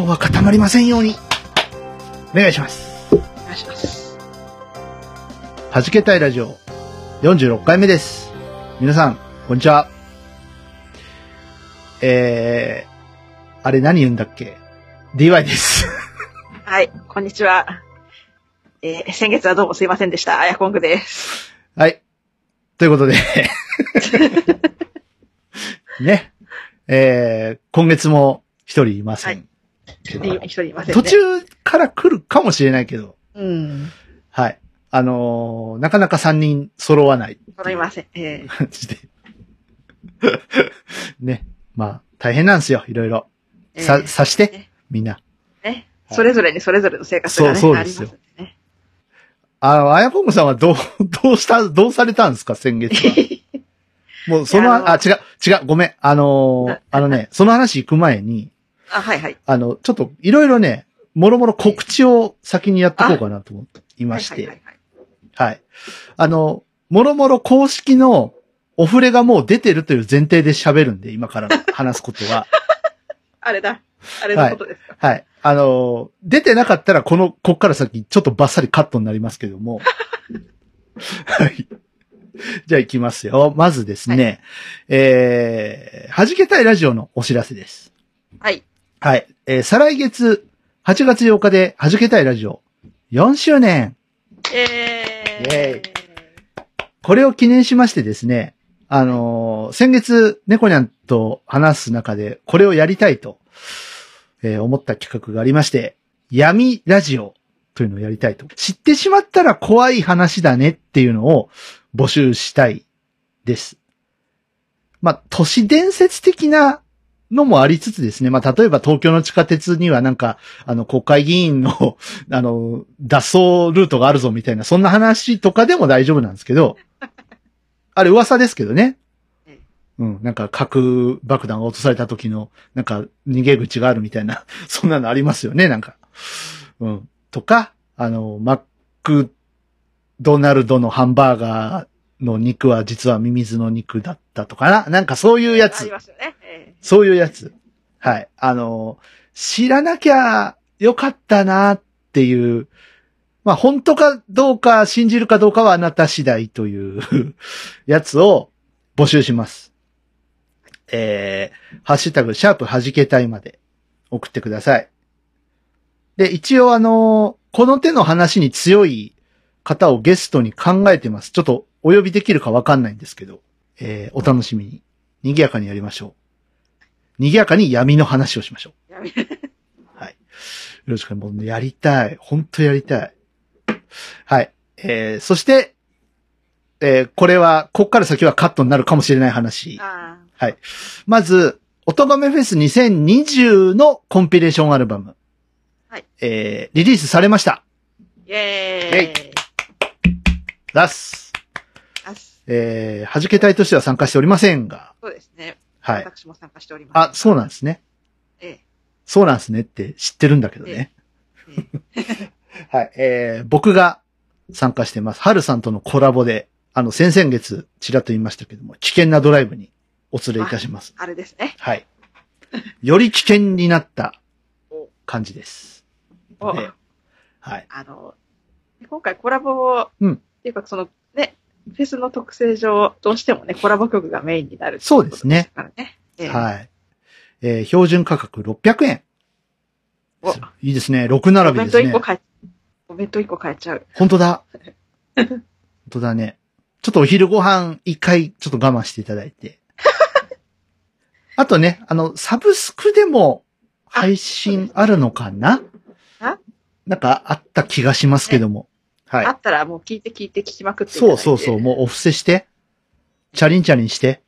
今日は固まりませんように。お願いします。お願いします。はじけたいラジオ46回目です。皆さん、こんにちは。えー、あれ何言うんだっけ ?DY です。はい、こんにちは。えー先月はどうもすいませんでした。あやこんぐです。はい。ということで、ね。えー、今月も一人いません。けど一人いませんね。途中から来るかもしれないけど、うん。はい。あのーなかなか3人揃わない揃いません。えー感じで。ね。まあ、大変なんですよ、いろいろ。さ、えーさしてね、みんな。ね。それぞれにそれぞれの生活がね、そうそうですよありますんでね。あの、あやぽんぐさんはどう、どうした、どうされたんですか、先月は？もう、その、あ違う、違う、ごめん。あのーなあのね、その話行く前に、あ、はいはい。あの、ちょっと、いろいろね、もろもろ告知を先にやっていこうかなと思っていまして、はいいははいはいはい。あの、もろもろ公式のお触れがもう出てるという前提で喋るんで、今から話すことは。あれだ。あれのことですか。はい。あの、出てなかったら、この、こっから先、ちょっとバッサリカットになりますけども。はい。じゃあ行きますよ。まずですね、えー、弾けたいラジオのお知らせです。はい。はい。えー、再来月、8月8日で弾けたいラジオ4周年。えー。イェイこれを記念しましてですね、あのー先月、猫ニャンと話す中で、これをやりたいと、えー思った企画がありまして、闇ラジオというのをやりたいと。知ってしまったら怖い話だねっていうのを募集したいです。まあ、都市伝説的なのもありつつですね。まあ、例えば東京の地下鉄にはなんか、あの、国会議員の、あの、脱走ルートがあるぞみたいな、そんな話とかでも大丈夫なんですけど、あれ噂ですけどね。うん、なんか核爆弾が落とされた時の、なんか逃げ口があるみたいな、そんなのありますよね、なんか。うん。とか、あの、マックドナルドのハンバーガーの肉は実はミミズの肉だったとかな？なんかそういうやつあり。ますよね。えそういうやつ。はい。あの、知らなきゃよかったなっていう、まあ本当かどうか信じるかどうかはあなた次第という やつを募集します。えー、ハッシュタグ、シャープ弾けたいまで送ってください。で、一応あの、この手の話に強い方をゲストに考えてます。ちょっとお呼びできるかわかんないんですけど、えー、お楽しみに。賑やかにやりましょう。賑やかに闇の話をしましょう。はい。よろしくもうねやりたい。本当やりたい。はい。えー、そして、えー、これは、こっから先はカットになるかもしれない話。あはい。まず、おとがめフェス2020のコンピレーションアルバム。はい。えー、リリースされました。ーイェーイ。出す。あすえー、弾け隊としては参加しておりませんが。そうですね。はい。私も参加しております。あ、そうなんですね。えそうなんですねって知ってるんだけどね。ええ はい。えー、僕が参加してます。はるさんとのコラボで、あの、先々月、ちらっと言いましたけども、危険なドライブにお連れいたします。あれですね。はい。より危険になった感じです。はい。あの、今回コラボを、うんっていうかそのね、フェスの特性上、どうしてもね、コラボ曲がメインになるっていそうですねからね。ええはい。えー標準価格600円。おいいですね。6並お弁びですね当一個。買え、お弁当一個買えちゃう。本当だ。本当だね。ちょっとお昼ご飯一回ちょっと我慢していただいて。あとね、あの、サブスクでも配信あるのかな？あなんかあった気がしますけども。はいあ。ったらもう聞いて聞いて聞きまくってそいうてそうそう、もうお布施して。チャリンチャリンして。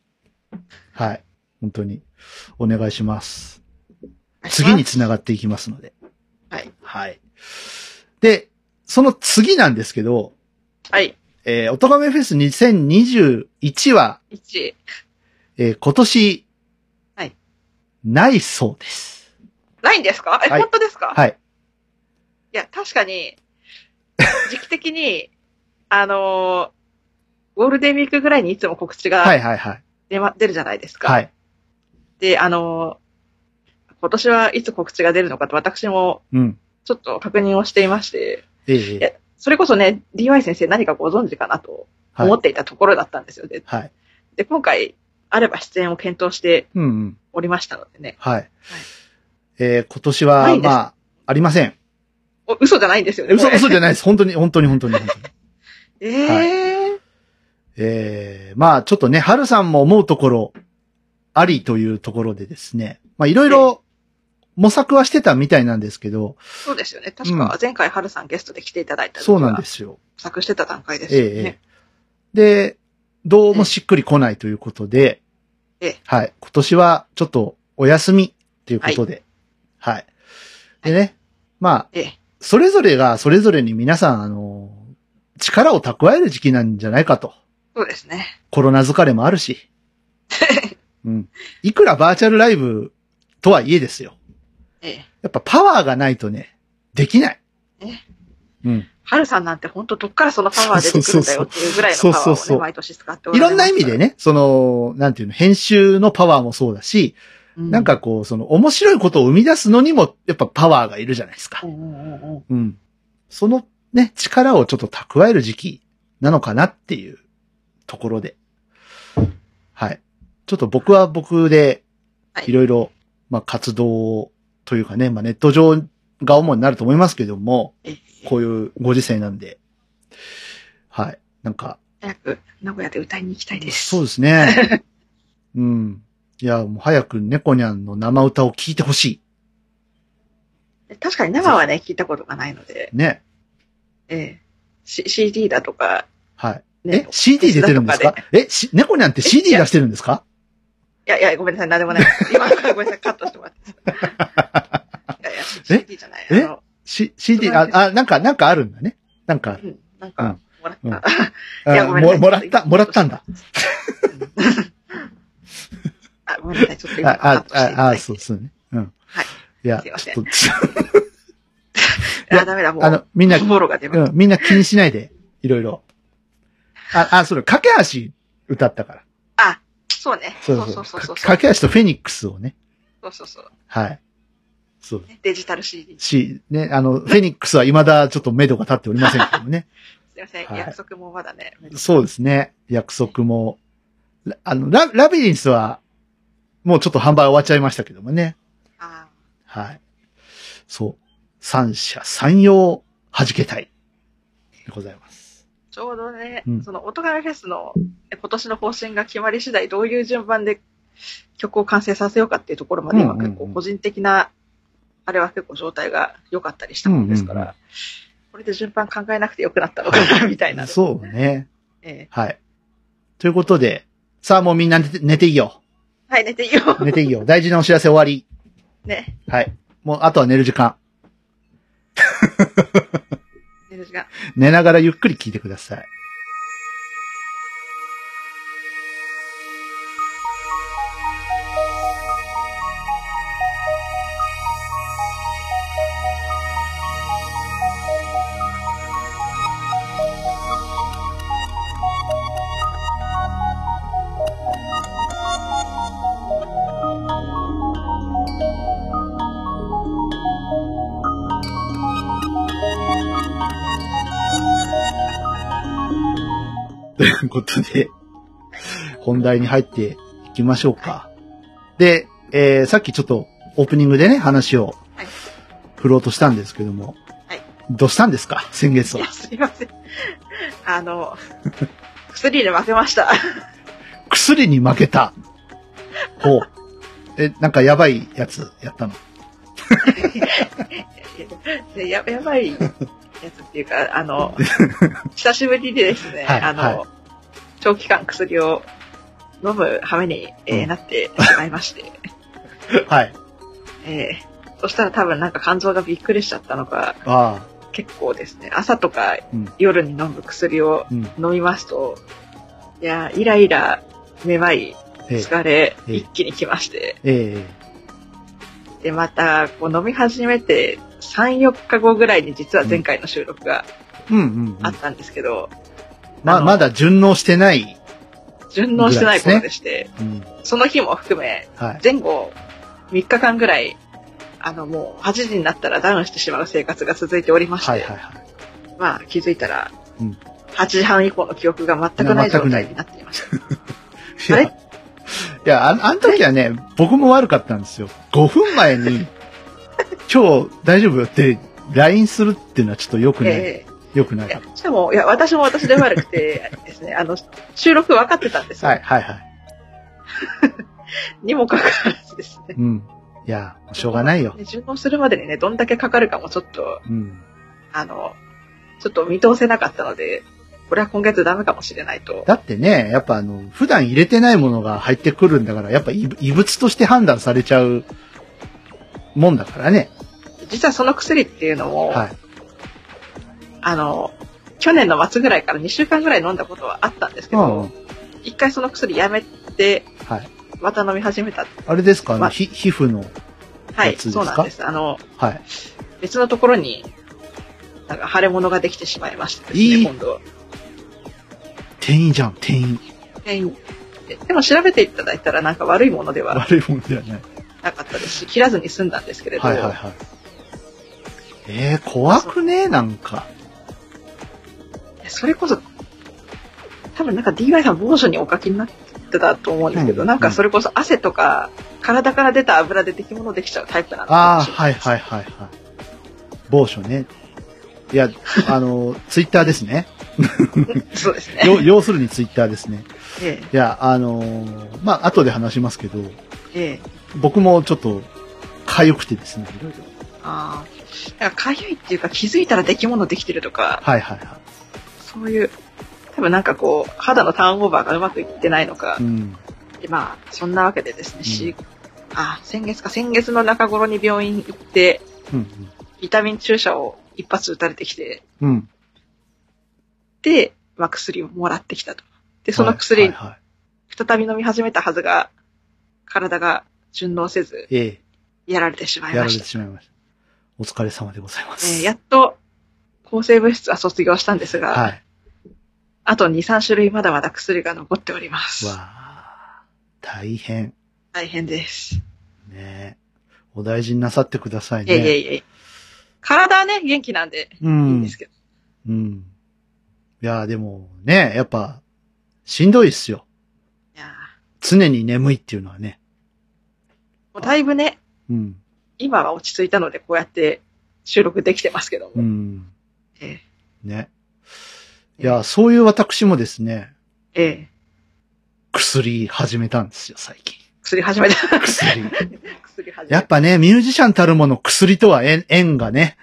はい。本当に。お願いします。次に繋がっていきますので。はい。はい。で、その次なんですけど、はい。えー、おとがめフェス2021は、1。えー今年、はい。ないそうです。ないんですか？え、はい本当ですか？はい。いや、確かに、時期的に、あのーゴールデンウィークぐらいにいつも告知はいがはいはい。出,、ま出るじゃないですか。はい。で、あのー今年はいつ告知が出るのかと私もうん。ちょっと確認をしていまして、ええいやそれこそね、DY 先生何かご存知かなとはい思っていたところだったんですよ。で、はい。で今回、あれば出演を検討してうんうん。おりましたのでね。はい。えー今年は、まあ、ありません。お嘘じゃないんですよね。嘘、嘘じゃないです。本当に、本当に、本当に、本当に。えええー、まあ、ちょっとね、春さんも思うところ、ありというところでですね。まあ、いろいろ模索はしてたみたいなんですけど、そうですよね。確か前回春さんゲストで来ていただいた時そうなんはですよ。作してた段階ですえよね。えええで、どうもしっくりこないということで、ええはい。今年はちょっとお休みということで、はい。でね、まあ、ええそれぞれがそれぞれに皆さん、あの、力を蓄える時期なんじゃないかと。そうですね。コロナ疲れもあるし。うん。いくらバーチャルライブとはいえですよ。ええやっぱパワーがないとね、できない。ねうん。春さんなんて本当どっからそのパワー出てくるんだよっていうぐらいのパワーをそうそうそうね、毎年使っておられますいろんな意味でね、その、なんていうの、編集のパワーもそうだし、うんなんかこう、その面白いことを生み出すのにも、やっぱパワーがいるじゃないですかう。ん。そのね、力をちょっと蓄える時期なのかなっていうところで。はい。ちょっと僕は僕ではい、いろいろ、まあ活動というかね、まあネット上が主になると思いますけども、ええこういうご時世なんで、はい。なんか、早く名古屋で歌いに行きたいです。そうですね。うん。いや、もう早く猫ニャンの生歌を聞いてほし確かに生はね、聞いたことがないので、い。ね。ええ C- CD だとか、はい。ねえ、CD 出てるんですか？え、し、猫ニャンって CD 出してるんですか？いやいや、ごめんなさい、なんでもない。今、ごめんなさい、カットしてもらって。いやいや、CD じゃない。あえ？の、し、CD、ああ、なんか、なんかあるんだね。なんか、うん、なんかうん、もらうんった。いやあごめんなさいももらった、もらったんだ。。あ、ごめんなさい、ちょっと今あ、ああ、そう、そうね。うん。はい。いや、すいませんいや あ、ダメだ、もう。あの、みんな、うん、みんな気にしないで、いろいろ。あ、あ、それ、架け橋歌ったから。た。あ、そうね。そそううそう。そうそうけ橋とフェニックスをね。そうそうそう。はい。そう。ねデジタル CD。すし、ね、あの、フェニックスは未だちょっと目処が立っておりませんけどもね。いません、はい約束もまだね。そうですね。約束も。ラあの、ラ、ラビリンスは、もうちょっと販売終わっちゃいましたけどもね。あはい。そう。三者三様弾けたい。でございます。ちょうどね、うんその、音亀フェスのえ今年の方針が決まり次第、どういう順番で曲を完成させようかっていうところまで今結構個人的な、あれは結構状態が良かったりしたもんですから、うんうんうんこれで順番考えなくてよくなったのかな、みたいな。そうね。ええはい。ということで、さあもうみんな寝て寝ていいよ。はい、寝ていいよ。寝ていいよ。大事なお知らせ終わり。ね、はい。もう、あとは寝る時間。寝る時間。寝ながらゆっくり聞いてください。ということで、本題に入っていきましょうか。で、えー、さっきちょっとオープニングでね、話をはい振ろうとしたんですけども、はいどうしたんですか？先月は。すいません。あの、薬で負けました。薬に負けた。ほう。え、なんかやばいやつやったの？でややばいやつっていうか、あの、久しぶりにですね、はいあの、はい長期間薬を飲む羽目に、えーうんなってしまいまして、はい。えーそしたら多分なんか肝臓がびっくりしちゃったのか、ああ。結構ですね、朝とかうん。夜に飲む薬をうん。飲みますと、いやー、イライラ、めまい、ええ疲れ、ええ一気に来まして、えで、また、こう飲み始めて、3、4日後ぐらいに実は前回の収録が。あったんですけど、まあ、まだ順応してない。順応してない頃でして、うん。その日も含め、はい。前後3日間ぐらい、あのもう8時になったらダウンしてしまう生活が続いておりまして、はいはいはい。まあ気づいたら、うん8時半以降の記憶が全くない状態になっていました。いや、あいや、ああの時はね、僕も悪かったんですよ。5分前に、今日大丈夫よって LINE するっていうのはちょっと良くない？え良くないえいや。しかも、いや、私も私で悪くて ですね、あの、収録分かってたんですよ。はいはいはい。にもかかわらずですね。うん。いや、しょうがないよ。ね順応するまでにね、どんだけかかるかもちょっと、うん。あの、ちょっと見通せなかったので、これは今月ダメかもしれないと。だってね、やっぱあの、普段入れてないものが入ってくるんだから、やっぱ異異物として判断されちゃうもんだからね。実はその薬っていうのも、はい。あの、去年の末ぐらいから2週間ぐらい飲んだことはあったんですけうんど、。一回その薬やめて、はい。また飲み始めた。あれですか？あの、まひ皮膚の、はい、やつですか？そうなんです。あの、はい。別のところに、なんか腫れ物ができてしまいましてですね、いい今度。店員じゃん、店員。えででも調べていただいたらなんか悪いものでは悪いもんではない。なかったですし、切らずに済んだんですけれど、はいはいはい。えー、怖くね？なんか。それこそ、多分なんか DY さん某所にお書きになってたと思うんですけど、うんなんかそれこそ汗とか、体から出た油で出来物できちゃうタイプなのああ、はいはいはいはい。某所ね。いや、あの、ツイッターですね。そうですね。よ要するにツイッターですね。えいや、あのーまあ、後で話しますけど、え、ええ。僕もちょっと、痒くてですね、いろいろ。ああ。だから痒いっていうか気づいたら出来物できてるとか、はいはいはい。そういう、多分なんかこう、肌のターンオーバーがうまくいってないのかう、ん。でまあ、そんなわけでですね、し、あ、先月か、先月の中頃に病院行って、うん。ビタミン注射を一発打たれてきて、うん。うん。で、まあ、薬をもらってきたと。で、その薬、はいはいはい再び飲み始めたはずが、体が順応せず、えやられてしまえ、やられいましてた。しまいました。お疲れ様でございます。えーやっと、抗生物質は卒業したんですが、はい。あと2、3種類まだまだ薬が残っております。わあ、大変。大変です。ねお大事になさってくださいいえいえね。いえ。体はね、元気なんで、ういいんんで。すけど。うん。いや、でもね、やっぱ、しんどいっすよ。いや常に眠いっていうのはね。ーもうだいぶね、うん。今は落ち着いたので、こうやって収録できてますけども。うん。えね。いや、そういう私もですね、えええ薬始めたんですよ、最近。薬始めた。薬。薬始めた。やっぱね、ミュージシャンたるもの薬とは縁縁がね、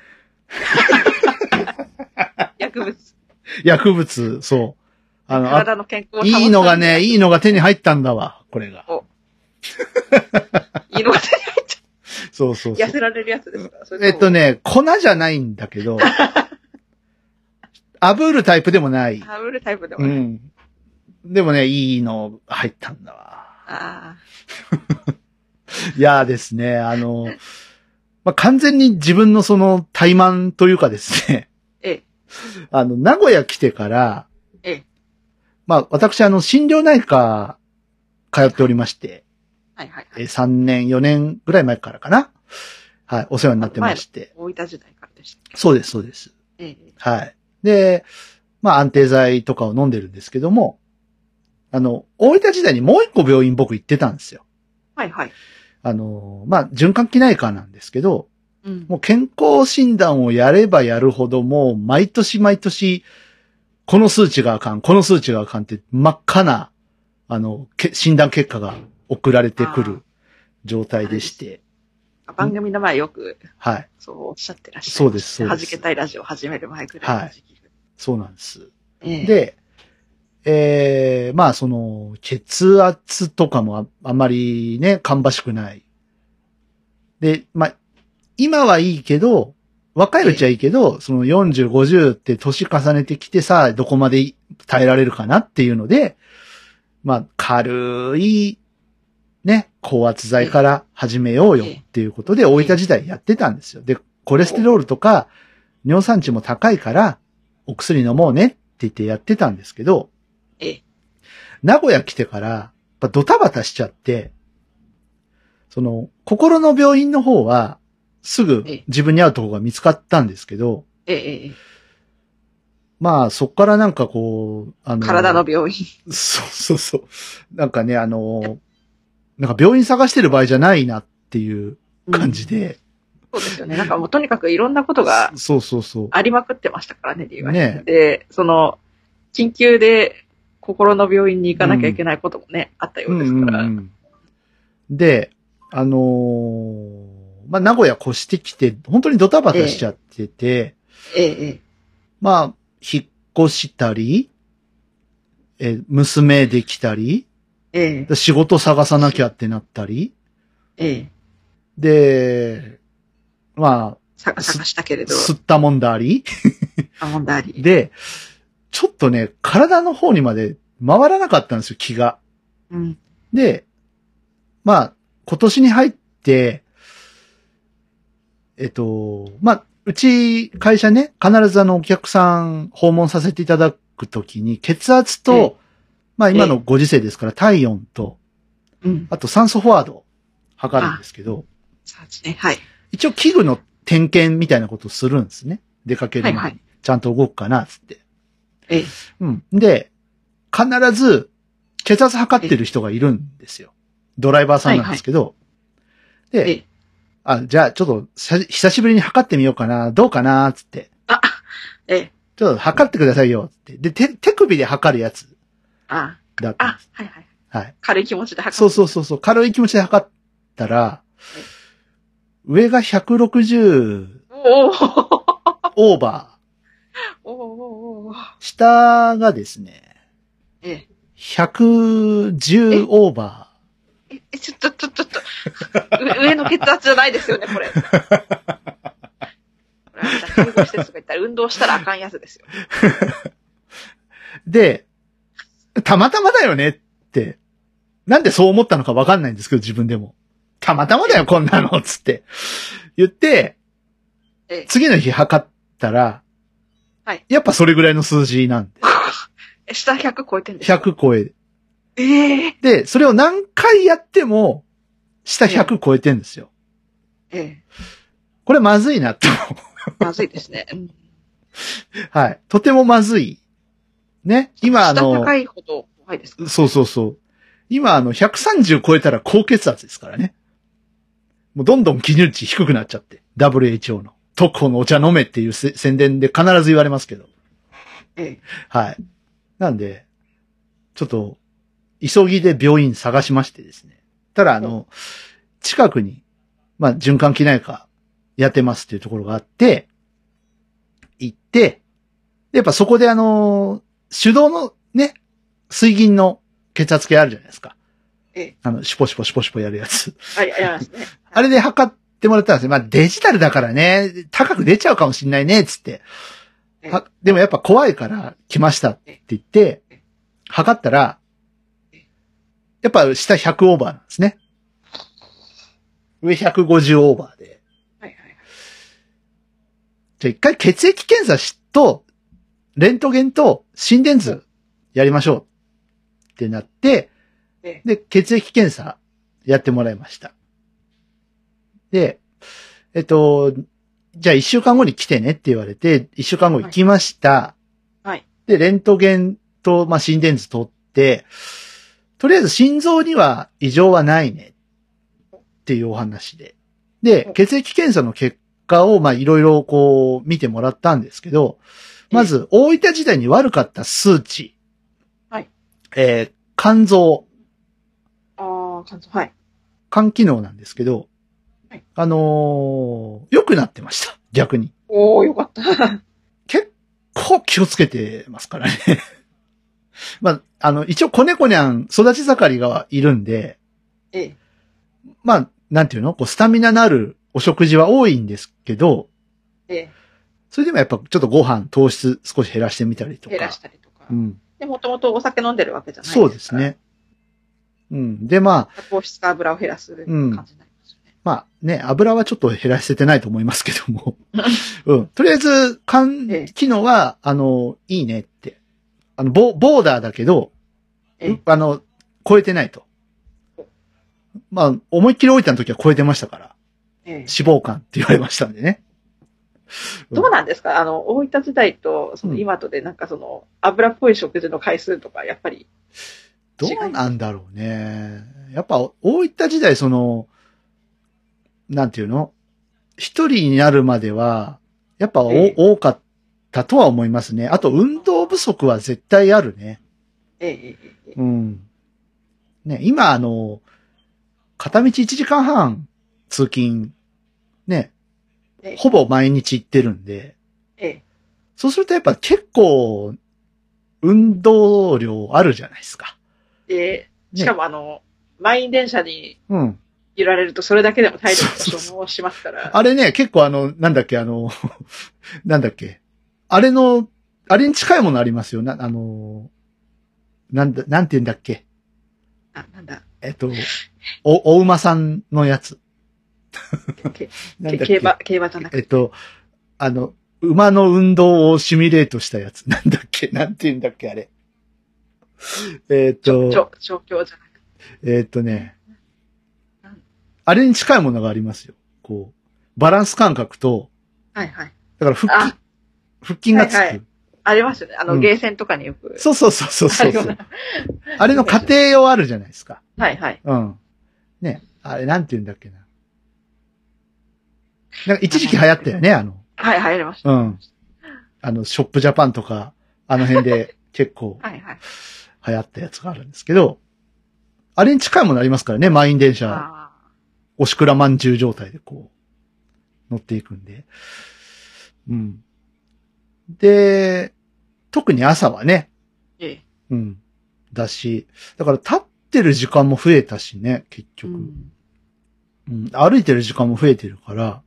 薬物。薬物、そう。あの、あ体の健康いいのがね、いいのが手に入ったんだわ、これが。い いのが手に入っそうそうそうて痩。せられるやつですか？えっと。ね、粉じゃないんだけど、炙るタイプでもない。ハブルタイプでもね。うん。でもね、いいの入ったんだわ。あ いやーですね、あの、まあ、完全に自分のその怠慢というかですね、ええ。あの、名古屋来てから、ええ。まあ、私、あの、心療内科通っておりまして、はいはいはい。え3年、4年ぐらい前からかな。はい、お世話になってまして。大分時代からでした。そうです、そうです。ええ。はい。で、まあ、安定剤とかを飲んでるんですけども、あの、大分時代にもう一個病院僕行ってたんですよ。はいはい。あの、まあ、循環器内科なんですけど、うん。もう健康診断をやればやるほど、もう毎年毎年、この数値があかん、この数値があかんって真っ赤な、あの、け診断結果が送られてくる状態でして、番組の前よく、はい。そうおっしゃってらっしゃいそうですそうです弾けたいラジオ始める前ぐらいの時期。そうなんです。ええ。で、えー、まあその、血圧とかもああんまりね、芳しくない。で、まあ、今はいいけど、若いうちはいいけど、その40、50って年重ねてきてさ、どこまで耐えられるかなっていうので、まあ、軽い、ね、高圧剤から始めようよっていうことで、大分時代やってたんですよ。で、コレステロールとか、尿酸値も高いから、お薬飲もうねって言ってやってたんですけど、ええ。名古屋来てから、ドタバタしちゃって、その、心の病院の方は、すぐええ自分に合うところが見つかったんですけど。まあ、そっからなんかこう、あの、体の病院。そうそうそう。なんかね、あの、なんか病院探してる場合じゃないなっていう感じで、そうですよね。なんかもうとにかくいろんなことがそうそうそう。ありまくってましたからね、理由はねで、その、緊急で心の病院に行かなきゃいけないこともね、あったようですから。うんうんうんで、あのーまあ、名古屋越してきて、本当にドタバタしちゃってて、ええ、ええ。まあ、引っ越したり、え、娘できたり、ええ、仕事探さなきゃってなったり、ええ。で、ま探探したけれあ、ど、吸ったもんだり、あ、問題あり。で、ちょっとね、体の方にまで回らなかったんですよ、気が。うん。で、まあ、今年に入って、えっと、まあ、うち会社ね、必ずあのお客さん訪問させていただくときに血圧と、ええまあ今のご時世ですから体温と、うん。あと酸素フォワードを測るんですけど、ね。はい。一応器具の点検みたいなことをするんですね。出かける前に。はいはいちゃんと動くかな、つって。ええ。うん。で、必ず血圧測ってる人がいるんですよ。ドライバーさんなんですけど。で、ええ。あ、じゃあちょっとさ久しぶりに測ってみようかな、どうかな、つって。あ、ええ。ちょっと測ってくださいよ、つって。で、手、手首で測るやつあ、あだったんです。、はいはい。はい。軽い気持ちで測そうそうそうそう、軽い気持ちで測ったら、上が160う。おーオーバおー下がですね、ええ。110オーバえ、えちょっと、ちょっと、ちょっと、上上の血圧じゃないですよね、これ。これあなた介護施設とか言ったら運動したらあかんやつですよ。ー。で、たまたまだよねって、なんでそう思ったのかわかんないんですけど、自分でも。たまたまだよ、こんなの、つって。言って、ええ。次の日測ったら、はいやっぱそれぐらいの数字なんで。え下100超えてんですか？100超え。ええで、それを何回やっても、下100超えてんですよ。ええ。これまずいなと。まずいですね。うん。はい。とてもまずい。ね。今あ下の、高いほど怖いですか？そうそうそう。今あの、130超えたら高血圧ですからね。もうどんどん基準値低くなっちゃって。WHO の。特効のお茶飲めっていうせ宣伝で必ず言われますけど。ええ。はい。なんで、ちょっと、急ぎで病院探しましてですね。ただあの、近くに、まあ、循環器内科やってますっていうところがあって、行って、でやっぱそこであの、手動のね、水銀の血圧計あるじゃないですか。ええ。あの、シュポシュポシュポシュポやるやつ。あ、やりますね。あれで測ってもらったんですよ。まあ、デジタルだからね、高く出ちゃうかもしんないね、つって。ええはでもやっぱ怖いから来ましたって言って、測ったら、やっぱ下100オーバーなんですね。上150オーバーで。はいはい。じゃあ一回血液検査しと、レントゲンと心電図やりましょうってなって、ええ。で、血液検査やってもらいました。で、えっと、じゃあ一週間後に来てねって言われて、一週間後行きました。はい。で、レントゲンと、まあ、心電図取って、とりあえず心臓には異常はないねっていうお話で。で、血液検査の結果を、まあ、いろいろこう見てもらったんですけど、まず、大分時代に悪かった数値。はい。えー肝臓。ああ、感想。はい。肝機能なんですけど、はいあのー良くなってました。逆に。おー、よかった。結構気をつけてますからね。まあ、あの、一応子猫にゃん育ち盛りがいるんで、ええ。まあ、なんていうの？こう、スタミナのあるお食事は多いんですけど、ええ。それでもやっぱちょっとご飯、糖質少し減らしてみたりとか。減らしたりとか。うん。で、もともとお酒飲んでるわけじゃないそうです。ね。うん。で、まあ、糖質か油を減らす感じになりますよね。まあね、油はちょっと減らせてないと思いますけども。うん。とりあえず、肝ええ機能は、あの、いいねって。あの、ボボーダーだけど、ええあの、超えてないと。まあ、思いっきり置いた時は超えてましたから。ええ脂肪肝って言われましたんでね。どうなんですか？あの、大分時代と、そのうん今とでなんかその、油っぽい食事の回数とか、やっぱり、どうなんだろうね。やっぱ、大分時代、その、なんていうの？一人になるまでは、やっぱお、ええ多かったとは思いますね。あと、運動不足は絶対あるね。ええええええうん。ね、今、あの、片道1時間半通勤、ね、ええほぼ毎日行ってるんで、ええそうするとやっぱ結構、運動量あるじゃないですか。で、しかもあの、満員電車にうん。揺られるとそれだけでも体力が消耗しますから。あれね、結構あの、なんだっけ、あの、なんだっけ。あれの、あれに近いものありますよ。な、あの、なんだ、なんて言うんだっけ。あ、なんだ、えっと、お、お馬さんのやつ。け なんだっけ？競馬、競馬じゃなくて。えっと、あの、馬の運動をシミュレートしたやつ。なんだっけ？なんて言うんだっけあれ。えっと、ょ、状況じゃなくて。えっとね、あれに近いものがありますよ。こう、バランス感覚と、はいはい。だから腹筋あ、腹筋がつく。はいはいありますよね。あの、うんゲーセンとかによく。そうそうそうそうそうそうあれの家庭用あるじゃないですか。はいはい。うん。ね、あれなんて言うんだっけな。なんか一時期流行ったよね、あの。はい、入りました。うん。あの、ショップジャパンとか、あの辺で結構はいはい。流行ったやつがあるんですけど、あれに近いものありますからね、満員電車、あおしくらまんじゅう状態でこう、乗っていくんで。うん。で、特に朝はね、ーええ。うん。だし、だから立ってる時間も増えたしね、結う局。んうん、歩いてる時間も増えてるから、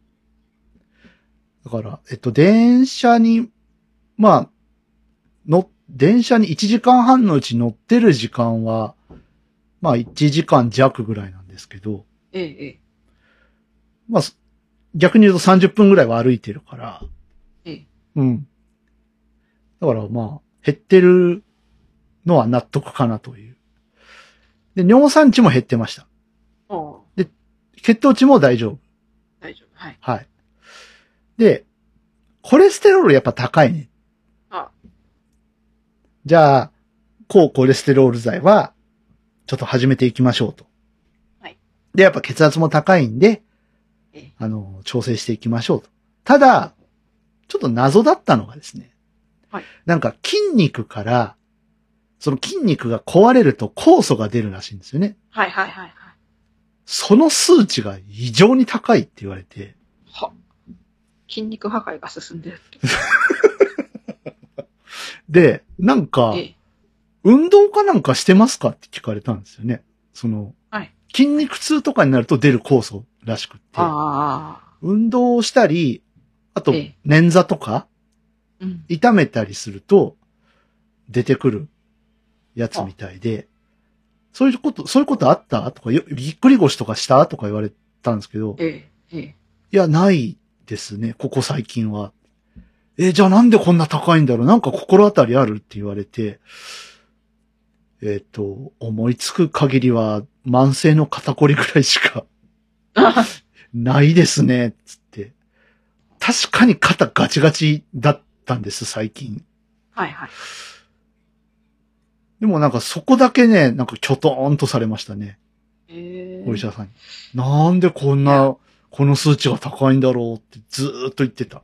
だから、えっと、電車に、まあ、の、電車に1時間半のうち乗ってる時間は、まあ1時間弱ぐらいなんですけど、ええ、ええ。まあ、す逆に言うと30分ぐらいは歩いてるから、ええ。うん。だからまあ、減ってるのは納得かなという。で、尿酸値も減ってました。おう血糖値も大丈夫。大丈夫。はい。はい。で、コレステロールやっぱ高いね。あじゃあ、抗コレステロール剤は、ちょっと始めていきましょうと。はい。で、やっぱ血圧も高いんでええ、あの、調整していきましょうと。ただ、ちょっと謎だったのがですね。はい。なんか筋肉から、その筋肉が壊れると酵素が出るらしいんですよね。はいはいはいはい。その数値が異常に高いって言われて、は。筋肉破壊が進んでるって。で、なんか、ええ。運動かなんかしてますかって聞かれたんですよね。その、はい筋肉痛とかになると出る酵素らしくって、ああ。運動をしたり、あとええ、捻挫とか、うん。痛めたりすると、出てくるやつみたいで、そういうこと、そういうことあった？とか、よぎっくり腰とかした？とか言われたんですけど、ええ。ええ。いや、ないですね、ここ最近は。え、じゃあなんでこんな高いんだろう？なんか心当たりある？って言われて、えっ、と、思いつく限りは慢性の肩こりぐらいしか ないですね、つって。確かに肩ガチガチだったんです、最近。はいはい。でもなんかそこだけね、なんかキョトーンとされましたね、ええ。お医者さんに。なんでこんな、この数値が高いんだろうってずーっと言ってた。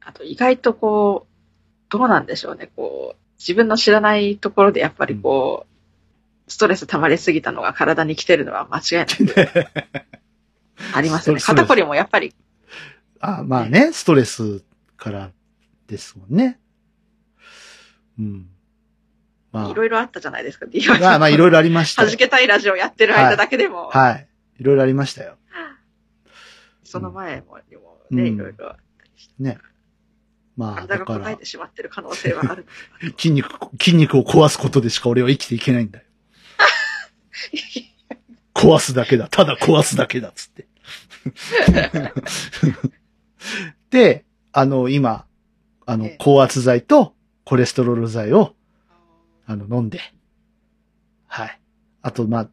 あと意外とこう、どうなんでしょうね、こう、自分の知らないところでやっぱりこう、ストレス溜まりすぎたのが体に来てるのは間違いない。ありますよね。肩こりもやっぱり、あまあね、ストレスからですもんね。うん。まいろいろあったじゃないですか、まあまあいろいろありましたよ。弾けたいラジオやってる間だけでも、はい。いろいろありましたよ。その前もにもね、うんいろいろあったりして、ね。まあ、体がだから答えて、しまってる可能性はある。筋肉、筋肉を壊すことでしか俺は生きていけないんだよ。壊すだけだ。ただ壊すだけだ。つって。で、あの、今、あのええ、高圧剤とコレステロール剤を、あの、飲んで。はい。あと、まあ、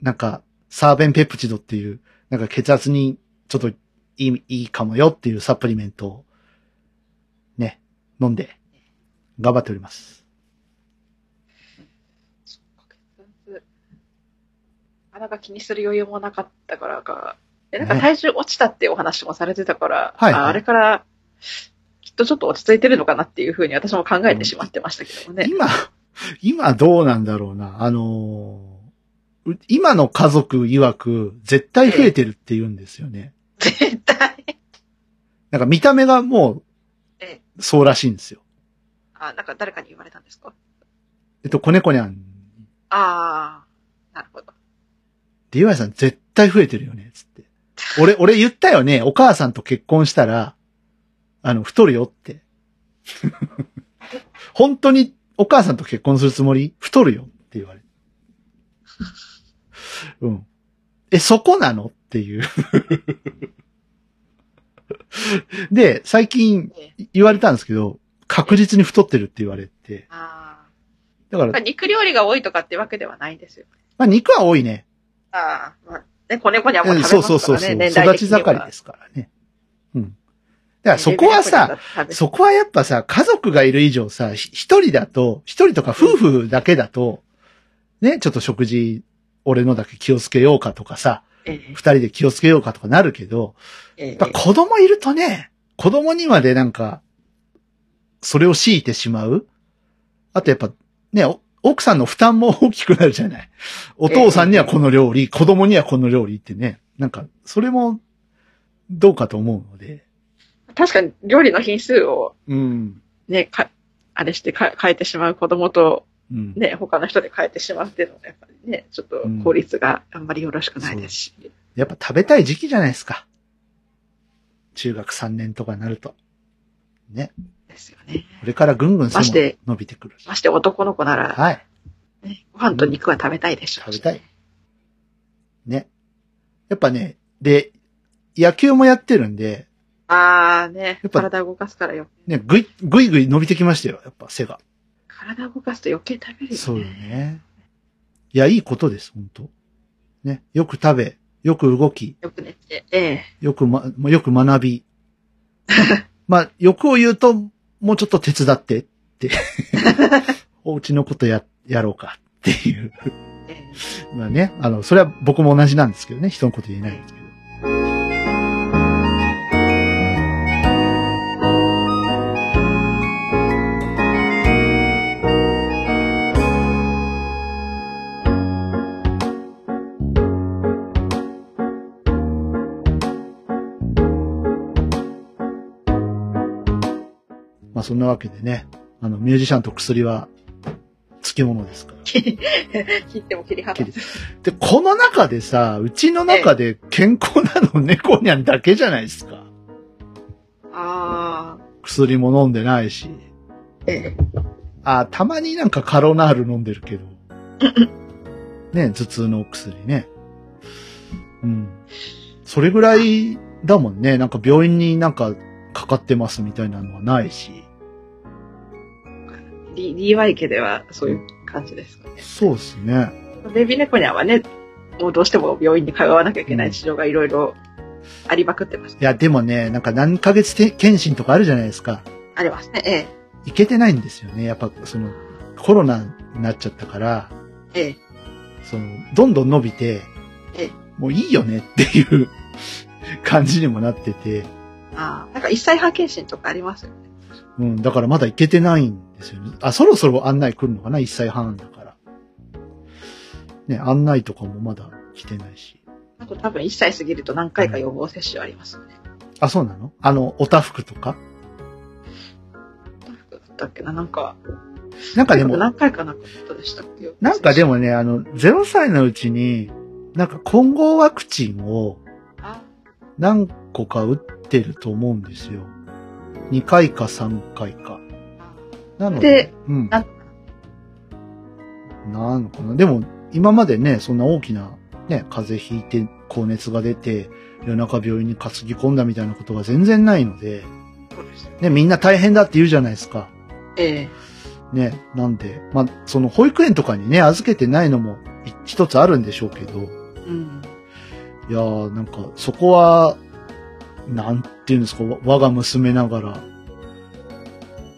なんか、サーベンペプチドっていう、なんか血圧にちょっといい、いいかもよっていうサプリメントを、ね、飲んで、頑張っております。なかなか気にする余裕もなかったからか、え、なんかね体重落ちたっていうお話もされてたから、はいああれから、きっとちょっと落ち着いてるのかなっていうふうに私も考えてしまってましたけどもね。今、今どうなんだろうな。あの今の家族曰く、絶対増えてるって言うんですよね。絶対。なんか見た目がもうえ、そうらしいんですよ。あ、なんか誰かに言われたんですか？えっと、子猫にゃん。ああ、なるほど。で、岩井さん絶対増えてるよね、つって。俺、俺言ったよね、お母さんと結婚したら、あの、太るよって。本当にお母さんと結婚するつもり？太るよって言われて。うん。え、そこなの？っていう。で、最近え言われたんですけど、確実に太ってるって言われて。あだからあ。、肉料理が多いとかってわけではないんですよ。まあ肉は多いね。ああ、まあ、ね、子猫にはもううん食べますからね、そうそうそうそう。育ち盛りですからね。うん。だからそこはさ、、そこはやっぱさ、家族がいる以上さ、ひ一人だと、一人とか夫婦だけだと、ね、ちょっと食事、俺のだけ気をつけようかとかさ、え二人で気をつけようかとかなるけど、え、え。えやっぱ子供いるとね、子供にまでなんか、それを強いてしまう。あとやっぱ、ね、お奥さんの負担も大きくなるじゃない。お父さんにはこの料理、子供にはこの料理ってね、なんか、それも、どうかと思うので、確かに料理の品数をうん。ね、か、あれしてか変えてしまう子供と、うん。ね、他の人で変えてしまうっていうのは、やっぱりね、ちょっと効率があんまりよろしくないですし。やっぱ食べたい時期じゃないですか。中学3年とかになると。ね。ですよね。これからぐんぐん背もまして伸びてくる。まして男の子なら、はい。ね、ご飯と肉は食べたいでしょうし食べたい。ね。やっぱね、で、野球もやってるんで、あーねやっ、ぱ体動かすからよ。ね、ぐい、ぐいぐい伸びてきましたよ。やっぱ背が。体動かすと余計食べるよね。そうよね。いや、いいことです、本当ね。よく食べ、よく動き、よく寝て、ええよくま、よく学び。まあ、欲を言うと、もうちょっと手伝ってって。お家のことや、やろうかっていう。ええまあね、あの、それは僕も同じなんですけどね。人のこと言えないんですけど。そんなわけでね、あの、ミュージシャンと薬は、付き物ですから。切っても切り離。で、この中でさ、うちの中で健康なの猫にゃんだけじゃないですか。あ薬も飲んでないし。ー、ええあ、たまになんかカロナール飲んでるけど。ね、頭痛のお薬ね。うん。それぐらいだもんね。なんか病院になんかかかってますみたいなのはないし。D- DY 家ではそういう感じですかね。そうですね。ベビー猫にゃんはね、もうどうしても病院に通わなきゃいけない事情がいろいろありまくってます。いや、でもね、なんか何ヶ月て検診とかあるじゃないですか。ありますね。えいけてないんですよね。やっぱそのコロナになっちゃったから、え、ええ、その、どんどん伸びてええ、もういいよねっていう 感じにもなってて、ああ、なんか1歳半検診とかありますよね。うん、だからまだいけてないんですよね。あ、そろそろ案内来るのかな ?1 歳半だから。ね、案内とかもまだ来てないし。あと多分1歳過ぎると何回か予防接種ありますよね。あ、そうなの？あの、おたふくとか？だったっけな、なんか、なんかでも、何回かなことでしたっけ？なんかでもね、あの、0歳のうちに、なんか混合ワクチンをあ何個か打ってると思うんですよ。2回か3回か。なのでで、うん。なのかな。でも、今までね、そんな大きな、ね、風邪ひいて、高熱が出て、夜中病院に担ぎ込んだみたいなことが全然ないので、ね、みんな大変だって言うじゃないですか。ええね、なんで、まあ、その保育園とかにね、預けてないのもい一つあるんでしょうけど、うん。いやー、なんか、そこは、なんていうんですか、わ我が娘ながら、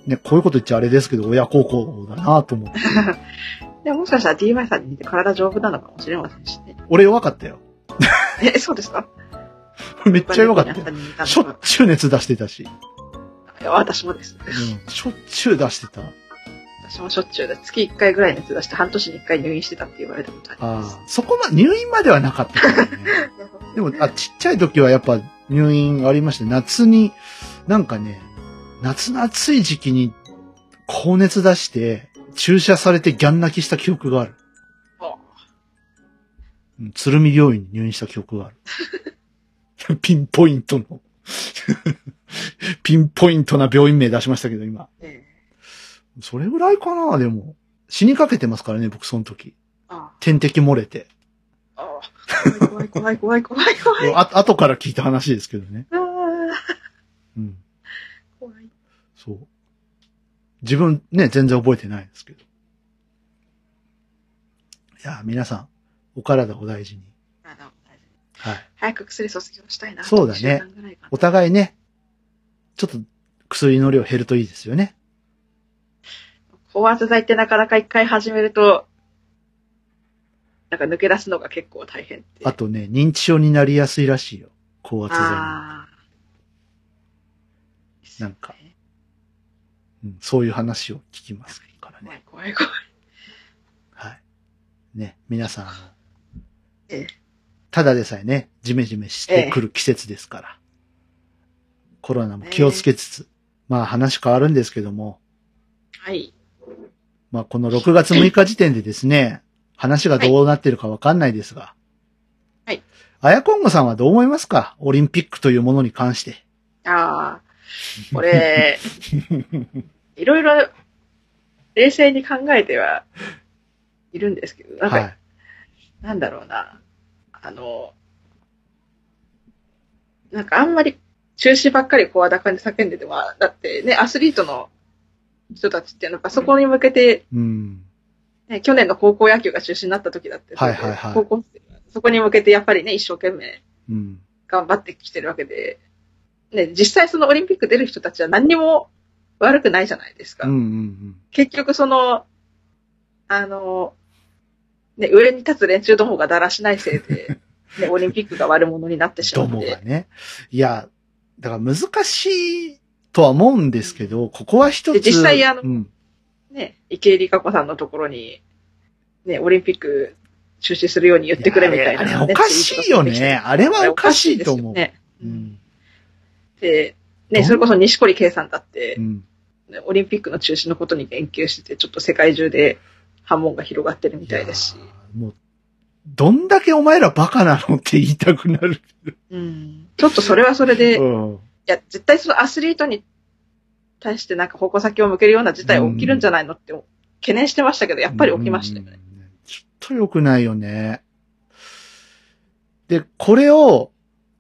ね、こういうこと言っちゃあれですけど、親孝行だなと思って。でももしかしたら DY さんに似て体丈夫なのかもしれませんしね。俺弱かったよ。え、そうですか？めっちゃ弱かったしょっちゅう熱出してたし。いや私もです。うん、しょっちゅう出してた。私もしょっちゅうで、月1回ぐらい熱出して半年に1回入院してたって言われたことありまあす。あ、そこま、入院まではなかったね。でも、あ、ちっちゃい時はやっぱ入院ありまして、夏に、なんかね、夏の暑い時期に高熱出して、注射されてギャン泣きした記憶がある。あうん鶴見病院に入院した記憶がある。ピンポイントの、ピンポイントな病院名出しましたけど、今。ええそれぐらいかな、でも。死にかけてますからね、僕その時。あ点滴漏れて。あ、怖い怖い怖い怖い怖い。あ、後から聞いた話ですけどね。ああ、うん。そう。自分ね、全然覚えてないですけど。いや、皆さん、お体お大事に。あでも大丈夫はい。早く薬卒業したいな。そうだね2週間ぐらいかなお互いね、ちょっと薬の量減るといいですよね。高圧剤ってなかなか一回始めると、なんか抜け出すのが結構大変って。あとね、認知症になりやすいらしいよ。高圧剤なんかうん。そういう話を聞きますから怖ね。い怖い怖い。はい。ね、皆さん、ええただでさえね、ジメジメしてくる季節ですから。コロナも気をつけつつ、まあ話変わるんですけども、はい。まあこの6月6日時点でですね、話がどうなってるかわかんないですが。はい。あやこんごさんはどう思いますか？オリンピックというものに関して。ああ、これ、いろいろ冷静に考えてはいるんですけど、なんか、はい。なんだろうな。あの、なんかあんまり中止ばっかり声高に叫んでても、だってね、アスリートの人たちっていうのは、そこに向けて、うん。ね、去年の高校野球が中止になった時だって、はいはいはい高校そこに向けてやっぱりね、一生懸命うん。頑張ってきてるわけで、ね、実際そのオリンピック出る人たちは何にも悪くないじゃないですか。うんうん結局その、あの、ね、上に立つ連中の方がだらしないせいで、ね、オリンピックが悪者になってしまどって。もがね。いや、だから難しいとは思うんですけど、ここは一つ。で実際あのうん。ね、池江璃花子さんのところに、ね、オリンピック中止するように言ってくれみたいな、いやあれあれおかしいよね。あれはおかしいと思う。ね。うん。ね、それこそ西堀圭さんだってう、ん。ねオリンピックの中止のことに言及してて、ちょっと世界中で波紋が広がってるみたいですし。もう、どんだけお前らバカなのって言いたくなる。うん。ちょっとそれはそれで、いうん。や、絶対そのアスリートに対してなんか矛先を向けるような事態起きるんじゃないのって懸念してましたけど、やっぱり起きましたよね。うん。ちょっと良くないよね。で、これを、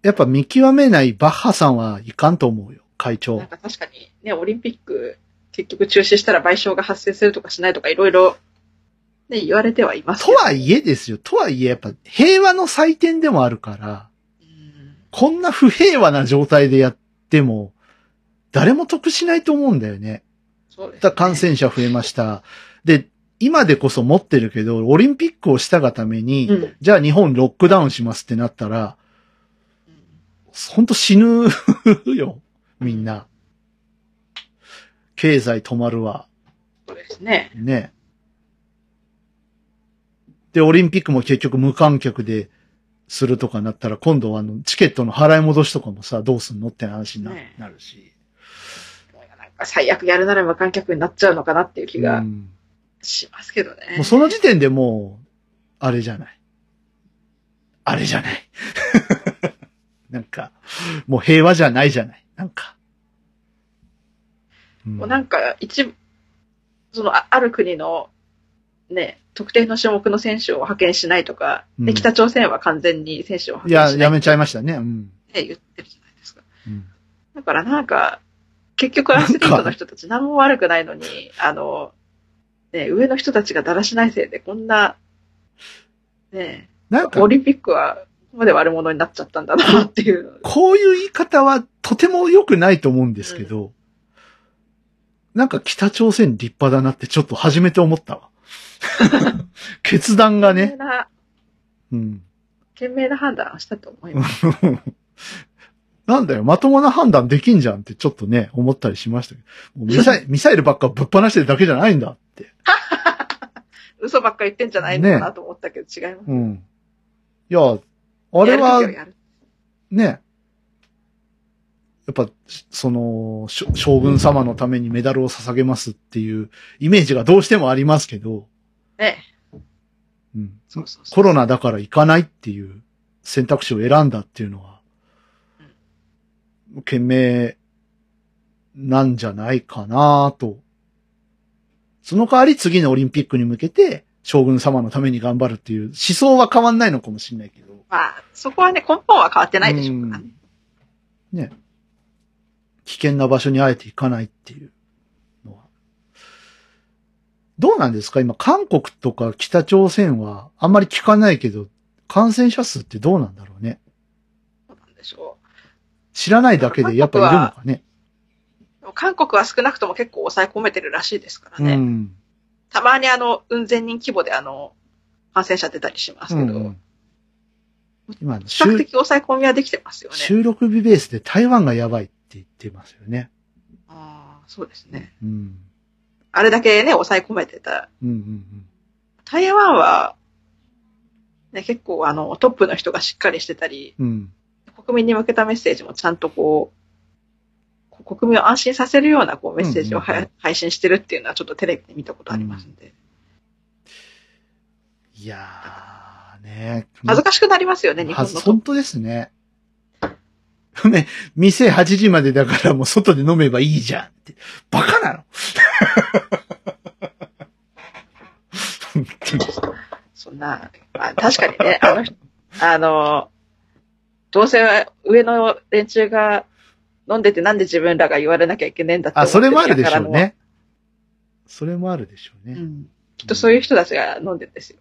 やっぱ見極めないバッハさんはいかんと思うよ、会長なん。か確かにね、オリンピック結局中止したら賠償が発生するとかしないとかいろいろね、言われてはいます。とはいえですよ。とはいえ、やっぱ平和の祭典でもあるから、うんこんな不平和な状態でやっても、誰も得しないと思うんだよね。そうです、ね。感染者増えました。で、今でこそ持ってるけど、オリンピックをしたがために、うんじゃあ日本ロックダウンしますってなったら、ほんと死ぬ よ。みんな。経済止まるわ。そうですね。ね。で、オリンピックも結局無観客でするとかなったら、今度はあの、チケットの払い戻しとかもさ、どうすんのって話にな,、ねなるし。なん最悪やるなら無観客になっちゃうのかなっていう気うがんしますけどね。もうその時点でもう、あれじゃない。あれじゃない。なんか、もう平和じゃないじゃない。なんか。うんもうなんか、一部、その、あある国の、ね、特定の種目の選手を派遣しないとか、で、うん北朝鮮は完全に選手をいや、派遣しないやめちゃいましたね。うん。って言ってるじゃないですか。うんだからなんか、結局アスリートの人たち何も悪くないのに、あの、ね、上の人たちがだらしないせいでこんな、ね、なんかオ、リンピックはまで悪者になっちゃったんだなっていう。こういう言い方はとても良くないと思うんですけど、なんか北朝鮮立派だなってちょっと初めて思ったわ。決断がね。うん。懸命な判断をしたと思います。なんだよ、まともな判断できんじゃんってちょっとね、思ったりしましたけど。ミサイ ミサイルばっかぶっ放してるだけじゃないんだって。嘘ばっか言ってんじゃないのかなと思ったけど違います。うん。いや、あれはね、やっぱ、その、将軍様のためにメダルを捧げますっていうイメージがどうしてもありますけど、ね。うん、そうそうそう。コロナだから行かないっていう選択肢を選んだっていうのは、懸命なんじゃないかなと。その代わり次のオリンピックに向けて将軍様のために頑張るっていう思想は変わんないのかもしれないけど。まあ、そこはね、根本は変わってないでしょうからね。ね。危険な場所にあえて行かないっていうのは。どうなんですか今、韓国とか北朝鮮はあんまり聞かないけど、感染者数ってどうなんだろうね。そうなんでしょ知らないだけでやっぱいるのかね。韓国は少なくとも結構抑え込めてるらしいですからね。うん。たまにあの、雲仙人規模であの、感染者出たりしますけど、うん今の比較収的抑え込みはできてますよね。収録日ベースで台湾がやばいって言ってますよね。ああ、そうですね。うん。あれだけね、抑え込めてた。うんうん台湾は、ね、結構あの、トップの人がしっかりしてたり、うん。うん。国民に向けたメッセージもちゃんとこう国民を安心させるようなこうメッセージをは、うんうんうん配信してるっていうのはちょっとテレビで見たことありますんで。いやーね。恥ずかしくなりますよね、日は本の本当ですね。ね、店8時までだからもう外で飲めばいいじゃんって。バカなの。そんな、まあ、確かにね、あの人、あの、どうせ上の連中が飲んでてなんで自分らが言われなきゃいけねえんだって思あ、それもあるでしょうね。それもあるでしょうね。のうん。きっとそういう人たちが飲んでるんですよ。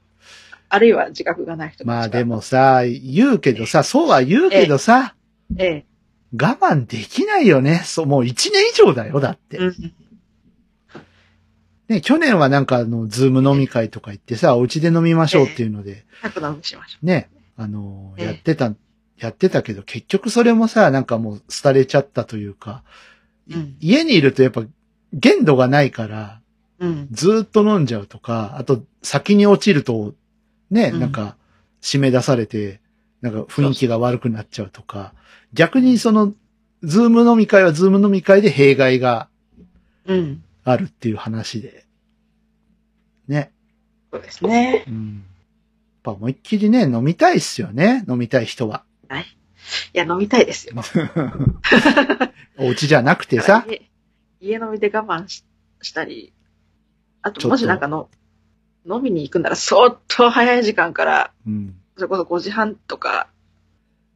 あるいは自覚がない人たちが。まあで。もさ、言うけどさ、そうは言うけどさ、ええ。我慢できないよね。そう、もう1年以上だよ、だって。うん。ね、去年はなんかあの、ズーム飲み会とか行ってさ、お家で飲みましょうっていうので、早く飲みしましょね、あの、ええやってた、やってたけど、結局それもさ、なんかもう廃れちゃったというか、いうん家にいるとやっぱ限度がないから、う。うん。ずーっと飲んじゃうとか、あと先に落ちると、ね、うんなんか締め出されて、なんか雰囲気が悪くなっちゃうとか、逆にその、ズーム飲み会はズーム飲み会で弊害がうん。あるっていう話で。ね。そうですね。うん。やっぱ思いっきりね、飲みたいっすよね。飲みたい人は。い？や、飲みたいですよ。お家じゃなくてさ。家家飲みで我慢ししたり、あと、もしなんかの、飲みに行くんなら相当早い時間から、うん。それこそ5時半とか、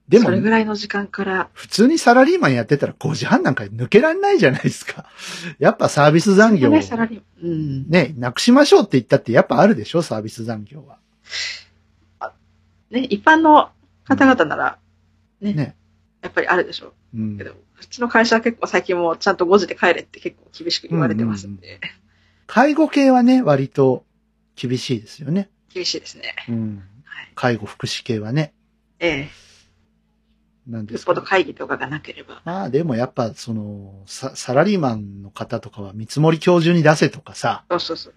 でもそれ、ぐらいの時間から、普通にサラリーマンやってたら5時半なんか抜けられないじゃないですか。やっぱサービス残業。ね、サラリーマン。うん。ね、なくしましょうって言ったってやっぱあるでしょサービス残業は。ね、一般の方々なら、ね、ね。やっぱりあるでしょう。うんけ。ど、うちの会社は結構最近もちゃんと5時で帰れって結構厳しく言われてますんで、介護系はね、割と厳しいですよね。厳しいですね。うん。はい。介護福祉系はね。ええ。なんですかよっぽど会議とかがなければ。まあでもやっぱその、ササラリーマンの方とかは見積もり今日中に出せとかさ、そうそうそう。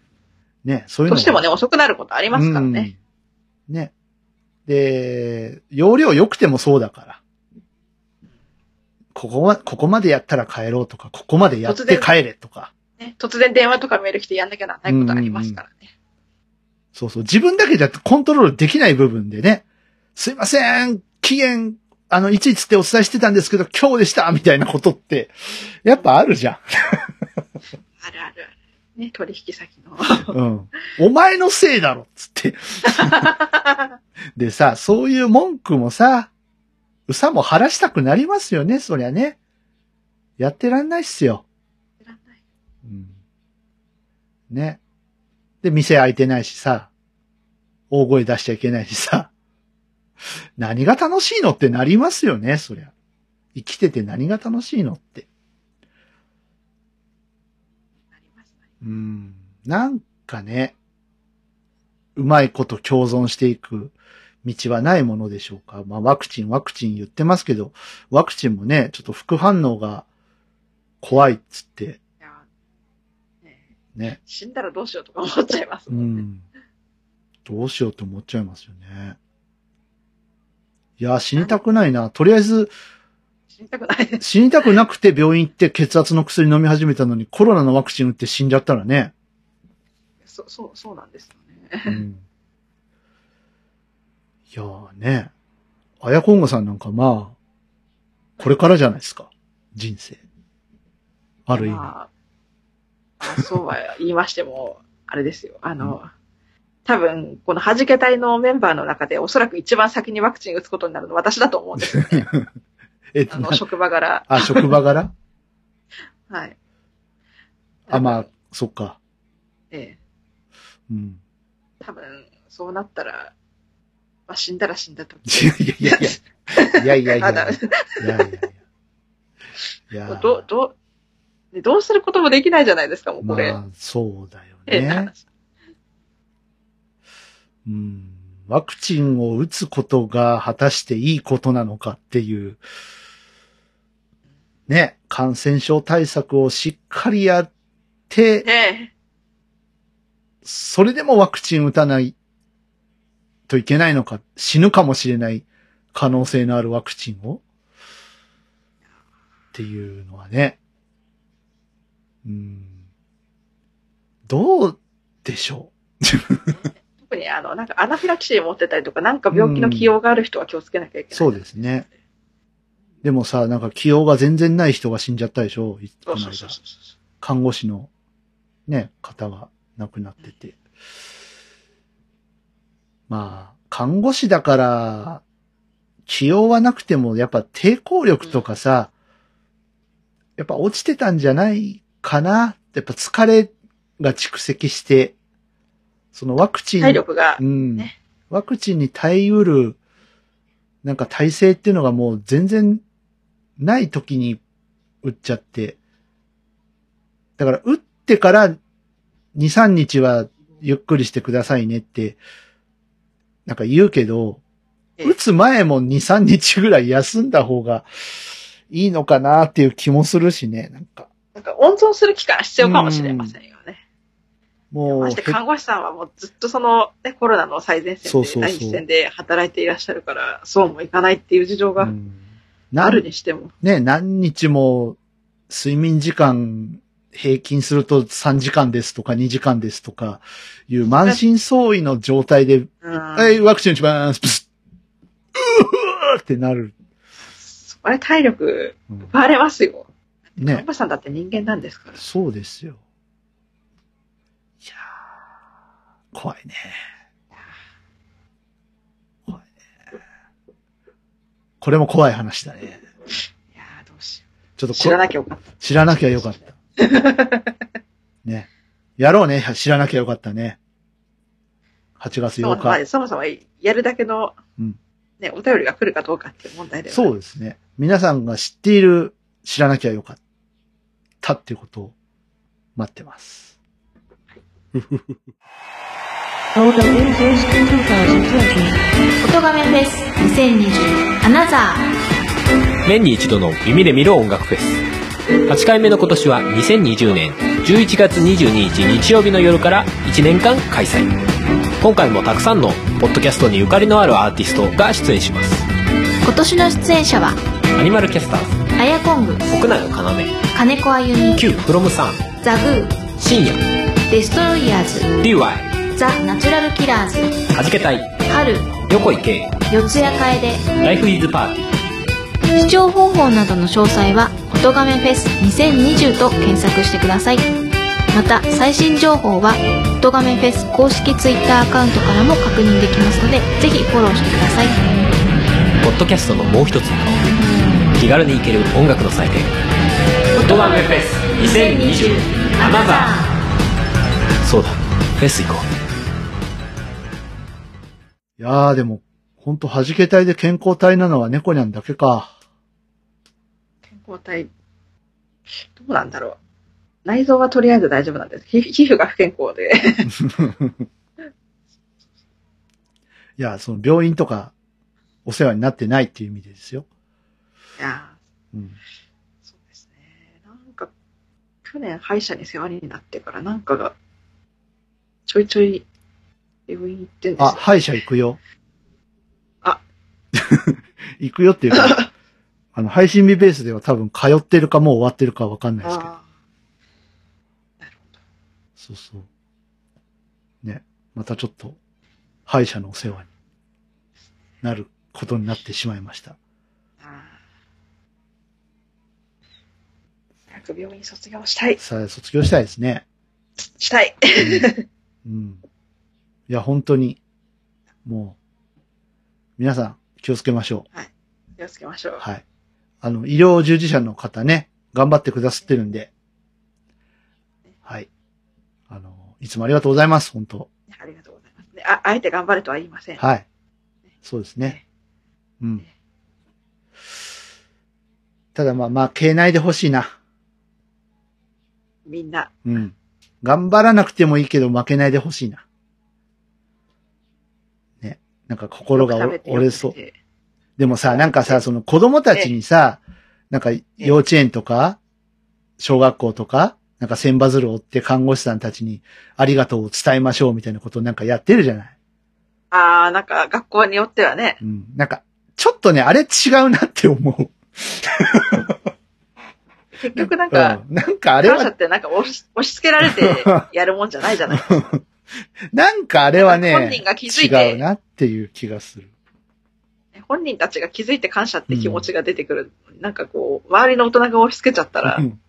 ね、そういうのがどうしてもね、遅くなることありますからね。うん。ね。で、容量良くてもそうだから。ここは、ここまでやったら帰ろうとか、ここまでやって帰れとか。ね、突然電話とかメール来てやんなきゃならないことありますからね。そうそう。自分だけじゃコントロールできない部分でね。すいません、期限、あの、いちいちってお伝えしてたんですけど、今日でしたみたいなことって、やっぱあるじゃん。あるある。ね、取引先の。うん。お前のせいだろつって。でさ、そういう文句もさ、うさも晴らしたくなりますよね、そりゃね。やってらんないっすよ。やってらんない。うん。ね。で、店開いてないしさ、大声出しちゃいけないしさ、何が楽しいのってなりますよね、そりゃ。生きてて何が楽しいのって。うん。なんかね、うまいこと共存していく道はないものでしょうか。まあ、ワクチン、ワクチン言ってますけど、ワクチンもね、ちょっと副反応が怖いっつって。ねね。死んだらどうしようとか思っちゃいますもんね。うん。どうしようって思っちゃいますよね。いや、死にたくないな。とりあえず、死にたくない死にたくなくて病院行って血圧の薬飲み始めたのにコロナのワクチン打って死んじゃったらね。そ、そう、そうなんですよね。うんいやーね、あやこんごさんなんかまあ、これからじゃないですか。人生。ある意味。まあ、そうは言いましても、あれですよ。あの、うん、多分、この弾け隊のメンバーの中でおそらく一番先にワクチン打つことになるのは私だと思うんですよね。えあの、職場柄。あ、職場柄 はい。あ、まあ、そっか。ええ。うん。多分、そうなったら、まあ、死んだら死んだと。いやいやいや。いやいやいや。いやいやいや。いやど、ど、どうすることもできないじゃないですか、もうこれ。まあ、そうだよね。うん。ワクチンを打つことが果たしていいことなのかっていう、ね、感染症対策をしっかりやって、ね、それでもワクチン打たないといけないのか、死ぬかもしれない可能性のあるワクチンをっていうのはね。うん。どうでしょう？特にあの、なんかアナフィラキシー持ってたりとか、なんか病気の起用がある人は気をつけなきゃいけない、そうですね。でもさ、なんか起用が全然ない人が死んじゃったでしょ？そうそうそう看護師のね、方が亡くなってて。まあ、看護師だから、治療はなくても、やっぱ抵抗力とかさ、やっぱ落ちてたんじゃないかな？やっぱ疲れが蓄積して、そのワクチン、体力が、ね、うん。ワクチンに耐えうる、なんか体制っていうのがもう全然ない時に打っちゃって、だから打ってから2、3日はゆっくりしてくださいねってなんか言うけど、打つ前も2、3日ぐらい休んだ方がいいのかなっていう気もするしね、なんか。なんか温存する期間必要かもしれませんよね。もう。まして看護師さんはもうずっとその、ね、コロナの最前線で、そうそうそう第一線で働いていらっしゃるから、そうもいかないっていう事情があるにしても。ね、何日も睡眠時間平均すると3時間ですとか2時間ですとかいう満身創痍の状態で、はい、ワクチン打ちます、プスッ、うーってなる。あれ体力奪われますよ。うん、ね。パさんだって人間なんですから。そうですよ。いやー、怖いね。怖いね。これも怖い話だね。いやー、どうしよう。ちょっと知らなきゃよかった。知らなきゃよかった。ね。やろうね。知らなきゃよかったね。8月8日。そもそもやるだけの、うん、ね、お便りが来るかどうかって問題でそうですね。皆さんが知っている、知らなきゃよかったっていうことを待ってます。音画面フェス2020アナザー。年に一度の耳で見る音楽フェス。8回目の今年は2020年11月22日日曜日の夜から1年間開催。今回もたくさんのポッドキャストにゆかりのあるアーティストが出演します。今年の出演者はアニマルキャスターズアヤコング国内の要。金子あゆみ Q フロムさん。ザグー深夜デストロイヤーズ。DY ザ・ナチュラルキラーズ。はじけたい。春。横井圭四谷楓。ライフイズパーティー視聴方法などの詳細は「音亀フェス2020」と検索してください。また最新情報は「音亀フェス」公式 Twitter アカウントからも確認できますのでぜひフォローしてください。ポッドキャストのもう一つの顔気軽に行ける音楽の祭典「音ガメフェス2020アナザー」そうだフェス行こいやーでも、ほんと弾け体で健康体なのは猫にゃんだけか。健康体、どうなんだろう。内臓はとりあえず大丈夫なんです。皮皮膚が不健康で。いや、その病院とかお世話になってないっていう意味でですよ。いやうん。ーそうですね。なんか、去年歯医者に世話になってからなんかが、ちょいちょい病院行ってんですあ、よ。歯医者行くよ。あ。行くよっていうか、あの、配信日ベースでは多分通ってるかもう終わってるかわかんないですけど。あーなるほど。そうそう。ね。またちょっと、歯医者のお世話になることになってしまいました。早く病院卒業したい。さあ、卒業したいですね。したい。うん。いや、本当に、もう、皆さん気をつけましょ気をつけましょうう。。はい。あの、医療従事者の方ね、頑張ってくださってるんで、はい。あの、いつもありがとうございます、本当ありがとうございます。ね、あ、あえて頑張れとは言いません。はい。そうですね。うん。ただまあまあ、消えないでほしいな。みんな。うん。頑張らなくてもいいけど負けないでほしいな。ね。なんか心が折れそうでもさ、なんかさ、その子供たちにさ、なんか幼稚園とか、小学校とか、なんか千羽鶴を追って看護師さんたちにありがとうを伝えましょうみたいなことをなんかやってるじゃない？ああ、なんか学校によってはね、うん。なんか、ちょっとね、あれ違うなって思う。結局なんか、うん、なんかあれは、感謝ってなんか押し押し付けられて やるもんじゃないじゃない。なんかあれはね、本人が気づいて違うなっていう気がする。本人たちが気づいて感謝って気持ちが出てくる。なんかこう、周りの大人が押し付けちゃったらう、ん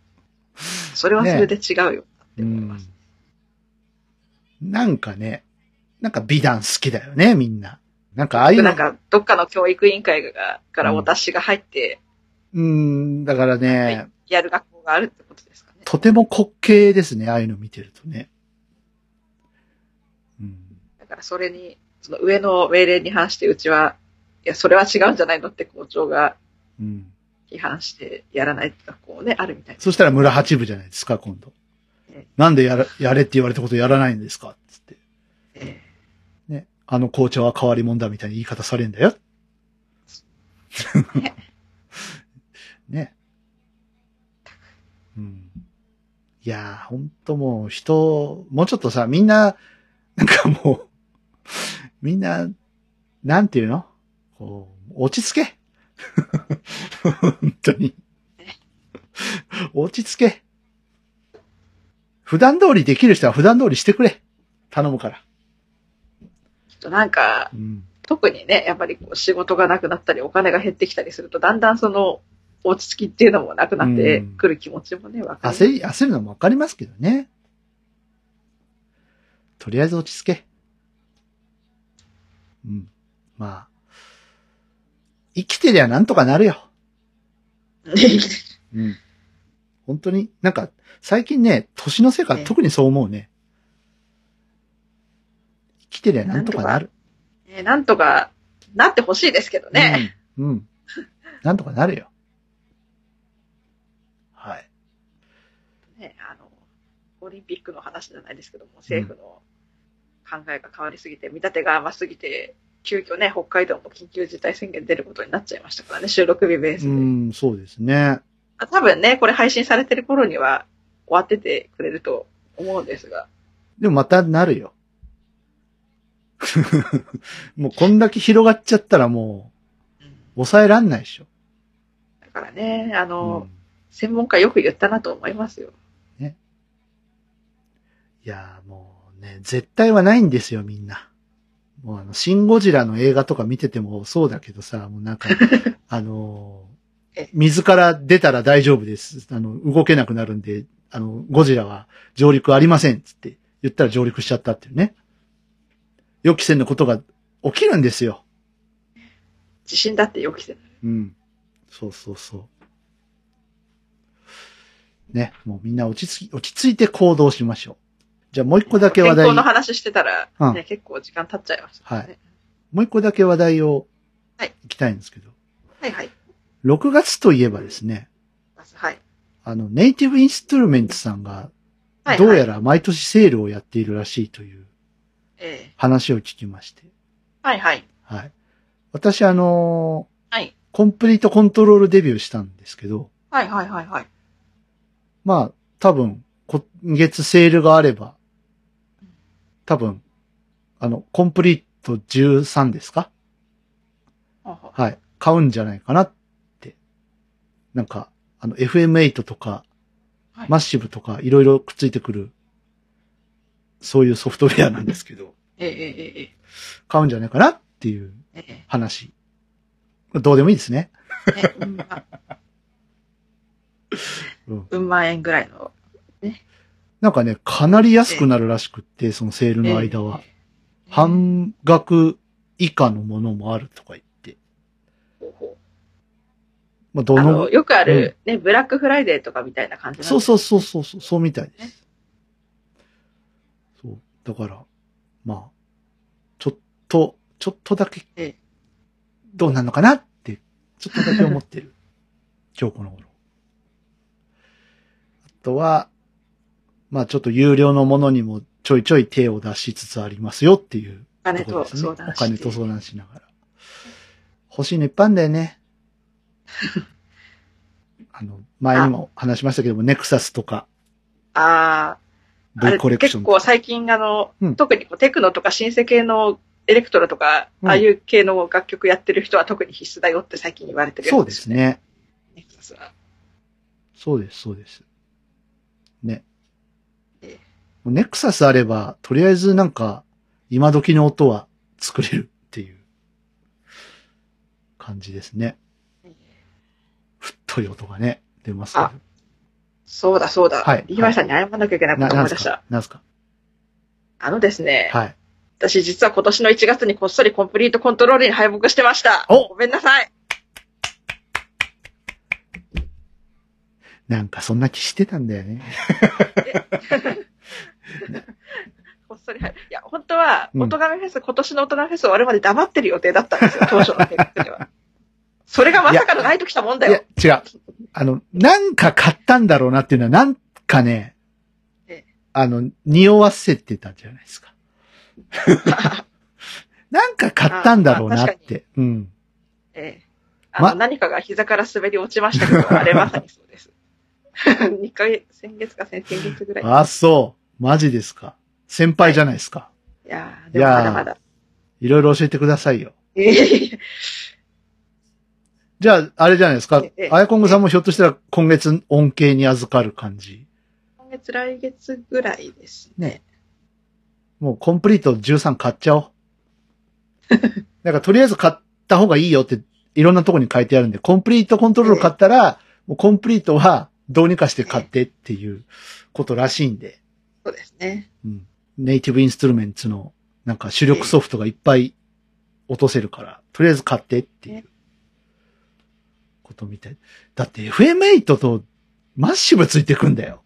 それはそれで違うよって思いうんます。なんかね、なんか美談好きだよね、みんな。なんかああいうのなんか、どっかの教育委員会が、からお達しが入って、うん、だからね、やる学校があるってことですかね。とても滑稽ですね、ああいうの見てるとね。うん、だからそれに、その上の命令に反してうちは、いや、それは違うんじゃないのって校長がうん。批判してやらない学校ね、あるみたいです。そしたら村八部じゃないですか、今度ええ。なんでやら、やれって言われたことやらないんですかつって。えね。あの校長は変わり者だみたいな言い方されるんだよ。ね。う ん。いやー、ほんともう人、もうちょっとさ、みんな、なんかもう、みんな、なんていうの？こう、落ち着け。本当に。落ち着け。普段通りできる人は普段通りしてくれ。頼むから。きっとなんか、うん。特にね、やっぱりこう仕事がなくなったり、お金が減ってきたりすると、だんだんその、落ち着きっていうのもなくなってくる気持ちもね、わかる。焦り、焦るのもわかりますけどね。とりあえず落ち着け。うん。まあ。生きてりゃなんとかなるよ。うん。本当に、なんか、最近ね、年のせいかええ特にそう思うね。生きてりゃなんとかなる。ねなんとかなってほしいですけどね。うん。うん。なんとかなるよ。はい。ね、あの、オリンピックの話じゃないですけども、政府の考えが変わりすぎて、見立てが甘すぎて、急遽ね、北海道も緊急事態宣言出ることになっちゃいましたからね、収録日ベースで。うん、そうですね。あ多分ね、これ配信されてる頃には終わっててくれると思うんですが、でもまたなるよ。もうこんだけ広がっちゃったらもう、うん抑えらんないでしょ。だからね、あうの、ん専門家よく言ったなと思いますよ。いやーもうね、絶対はないんですよ、みんな。もうあの、シン・ゴジラの映画とか見ててもそうだけどさ、もうなんか、あのーえ水から出たら大丈夫です。あの、動けなくなるんで、あの、ゴジラは上陸ありません、つって言ったら上陸しちゃったっていうね。予期せぬことが起きるんですよ。地震だって予期せない。うん。そうそうそう。ね、もうみんな落ち着き、落ち着いて行動しましょう。じゃあもう一個だけ話題。健康の話してたら、うんね、結構時間経っちゃいました、ね。はい。もう一個だけ話題を、はい行きたいんですけど。はいはい。6月といえばですね、はい。あの、ネイティブインストゥルメンツさんが、はい。どうやら。ら毎年セールをやっているらしいというええ話を聞きまして。はいはい。はい。私あのーはい。コンプリートコントロールデビューしたんですけど、はいはいはいはい。まあ、多分、今月セールがあれば、多分、あの、コンプリート13ですか？はい。買うんじゃないかなって。なんか、あの、FM8 とか、はいマッシブとか、いろいろくっついてくる、そういうソフトウェアなんですけど、ええええええ買うんじゃないかなっていうええ話。どうでもいいですね。ええうんま うん。うん万円ぐらいの。なんかね、かなり安くなるらしくって、そのセールの間は。ええ半額以下のものもあるとか言って。まあ、どのの、、よくある、ね、ブラックフライデーとかみたいな感じなんそうそうそうそうそう、そうみたいです。そう。だから、まあ、ちょっと、ちょっとだけええ、どうなのかなって、ちょっとだけ思ってる。今日この頃。あとは、まあちょっと有料のものにもちょいちょい手を出しつつありますよっていうお金とところですね。相談して。お金と相談しながら。欲しいのいっぱいあんだよね。あの、前にも話しましたけども、ネクサスとか、ああ、あ V れコレクション。結構最近あの、うん特にテクノとかシンセ系のエレクトロとか、うんああいう系の楽曲やってる人は特に必須だよって最近言われてるやつそうです。ね。ネクサスはそうです、そうです。ねネクサスあれば、とりあえずなんか、今時の音は作れるっていう感じですね。太い音がね、出ますあそうだそうだ。はいリーバイさんに謝らなきゃいけないこな、と思い出した。なんすか？なんすか？あのですね、はい。私実は今年の1月にこっそりコンプリートコントロールに敗北してました。おごめんなさい。なんかそんな気してたんだよね。こっそり敗いや、本当は、うん音亀フェス、今年の音亀フェス終わるまで黙ってる予定だったんですよ、当初の計画では。それがまさかのないときたもんだよ。、違う。あの、なんか買ったんだろうなっていうのは、なんかねええ、あの、匂わせてたじゃないですか。なんか買ったんだろうなって。うん。ええあの、ま何かが膝から滑り落ちましたけど、あれまさにそうです。2ヶ月、先月か先々月ぐらい。あ、そう。マジですか？先輩じゃないですか。いやーでもまだまだ。いろいろ教えてくださいよ。ええじゃあ、あれじゃないですか？ええ。あやこんぐさんもひょっとしたら今月恩恵に預かる感じ？今月、来月ぐらいですね。もうコンプリート13買っちゃおう。なんかとりあえず買った方がいいよっていろんなとこに書いてあるんで、コンプリートコントロール買ったら、もうコンプリートはどうにかして買ってっていうことらしいんで、そうですね。うん。ネイティブインストゥルメンツのなんか主力ソフトがいっぱい落とせるから、とりあえず買ってっていうことみたい。だって FM8 とマッシブついてくんだよ。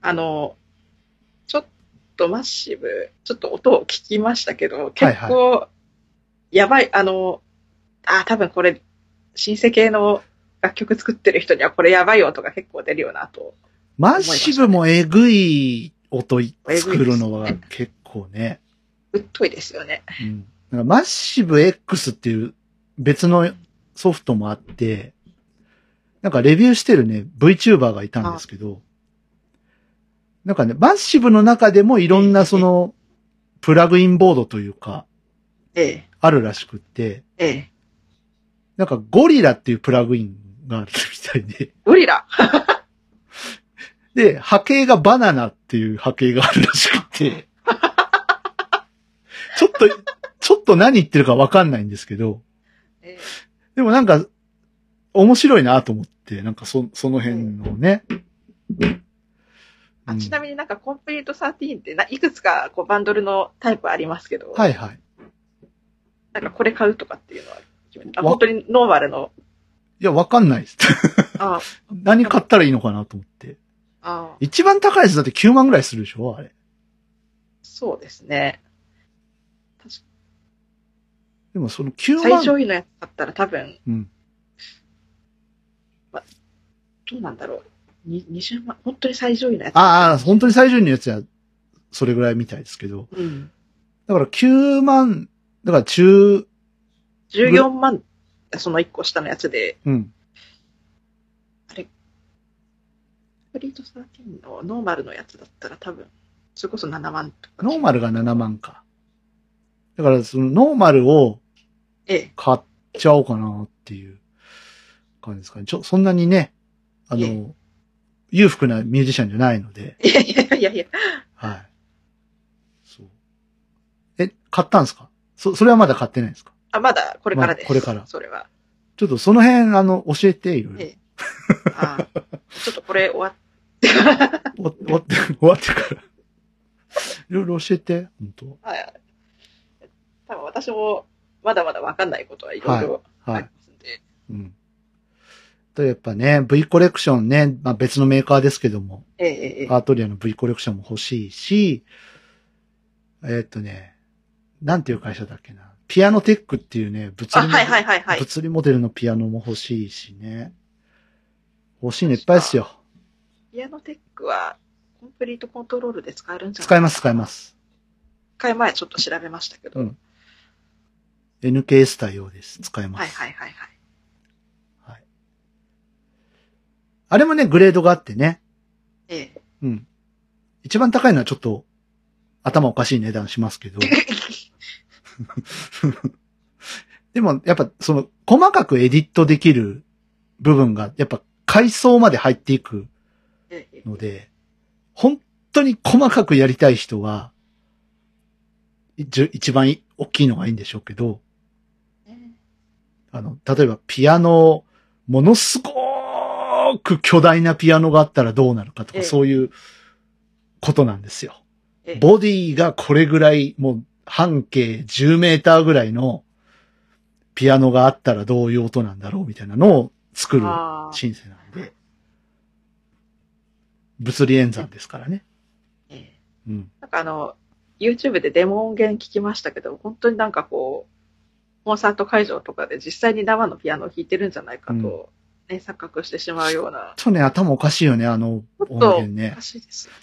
あの、ちょっとマッシブ、ちょっと音を聞きましたけど、結構、やばい、あの、あ、多分これ、シンセ系の楽曲作ってる人にはこれやばい音が結構出るよなと。マッシブもえぐい音作るのは結構ね。うっといですよね。うん。なんかマッシブ X っていう別のソフトもあって、なんかレビューしてるね、VTuber がいたんですけど、なんかね、マッシブの中でもいろんなその、プラグインボードというか、ええ、あるらしくって、ええ、なんかゴリラっていうプラグインがあるみたいで。ゴリラ？で、波形がバナナっていう波形があるらしくて。ちょっと、ちょっと何言ってるかわかんないんですけど、えでもなんか、面白いなと思って、なんかそ、その辺のね。あちなみみになんかコンプリート13ってないくつかこうバンドルのタイプありますけど、はいはい。なんかこれ買うとかっていうのはあわ本当にノーマルの、いや、わかんないです。あ 何買ったらいいのかなと思って。あ、一番高いやつだって9万ぐらいするでしょあれ。そうですね。でもその9万。最上位のやつだったら多分、うん。どうなんだろう。に20万、本当に最上位のやつ。ああ、本当に最上位のやつは、それぐらいみたいですけど。うん。だから9万、だから中、14万、その1個下のやつで、うん。コンプリート13のノーマルのやつだったら多分、それこそ7万とか。ノーマルが7万か。だからそのノーマルをええ。買っちゃおうかなっていう感じですかね。ちょ、そんなにね、あえの、裕福なミュージシャンじゃないので、いやいやいやいや、はい。そう。え、買ったんですか？そ、それはまだ買ってないんですか？あ、まだこれからです。まあこれからそれは。ちょっとその辺、あの、教えて、いろいろ。ええあちょっとこれ終わっ終わ終わって、終わってから。いろいろ教えて、本当はい多分私もまだまだわかんないことはいろいろあはい。りますんで、うん。と、やっぱね、V コレクションね、まあ別のメーカーですけども、えええええアートリアの V コレクションも欲しいし、えーっとね、なんていう会社だっけな。ピアノテックっていうね、物あ、理はいはいはいはい。物理モデルのピアノも欲しいしね。欲しいのいっぱいですよ。ピアノテックはコンプリートコントロールで使えるんじゃない？使えます、使えま。す。一回前ちょっと調べましたけど。うん NKS 対応です。使えます。はいはいはいはい。あれもね、グレードがあってね。ええ。うん。一番高いのはちょっと、頭おかしい値段しますけど。でも、やっぱ、その、細かくエディットできる部分が、やっぱ、階層まで入っていくええので、本当に細かくやりたい人は、一一番大きいのがいいんでしょうけど、ええあの、例えばピアノ、ものすごーく巨大なピアノがあったらどうなるかとか、ええ。そういうことなんですよ。ええ。ボディがこれぐらい、もう半径10メーターぐらいのピアノがあったらどういう音なんだろうみたいなのを作るシンセなんで、物理演算ですからね。ええうん。なんかあの、YouTube でデモ音源聞きましたけど、本当になんかこう、コンサート会場とかで実際に生のピアノを弾いてるんじゃないかと、ね、錯覚してしまうような。ちょっとね、頭おかしいよね、あの音源ねおか。しいです。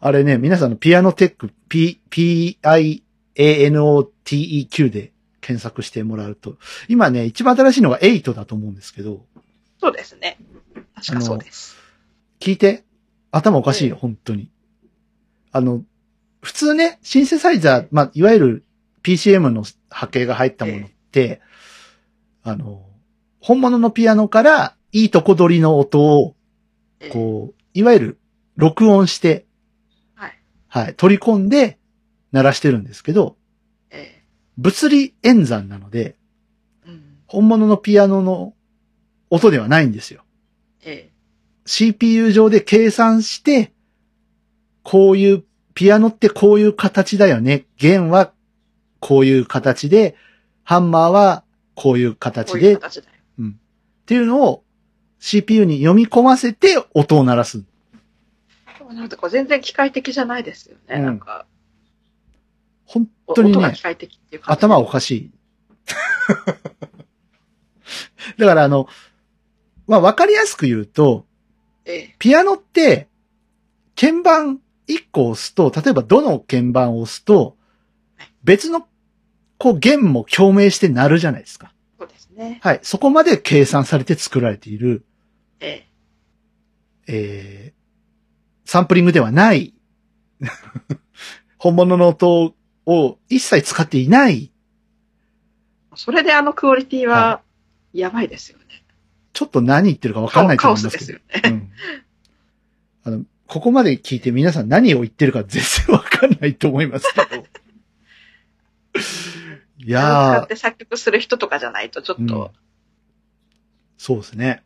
あれね、皆さんのピアノテック、P、P-I-A-N-O-T-E-Q で検索してもらうと、今ね、一番新しいのが8だと思うんですけど、そうですね。確かそうです。聞いて、頭おかしいよ、ええ本当に。あの、普通ね、シンセサイザー、まあ、いわゆる PCM の波形が入ったものって、あの、本物のピアノからいいとこ取りの音を、ええこう、いわゆる録音して、はい。はい、取り込んで鳴らしてるんですけど、え物理演算なので、えうん。本物のピアノの音ではないんですよ。え CPU 上で計算して、こういう、ピアノってこういう形だよね。弦はこういう形で、ハンマーはこういう形で、ういうっ形だよ。ていうのを CPU に読み込ませて音を鳴らす。でもなんか全然機械的じゃないですよね。うんなんか、本当にね。頭おかしい。だからあの、まあ、わかりやすく言うと、ええピアノって、鍵盤1個押すと、例えばどの鍵盤を押すと、別の、こう弦も共鳴して鳴るじゃないですか。そうですね。はい。そこまで計算されて作られている、えええー、サンプリングではない、本物の音を一切使っていない、それであのクオリティは、やばいですよね。ちょっと何言ってるかわかんないと思いますけど。ね。うん。あの、ここまで聞いて皆さん何を言ってるか全然わかんないと思いますけど。い使やー、って作曲する人とかじゃないと、ちょっと、うんそうですね。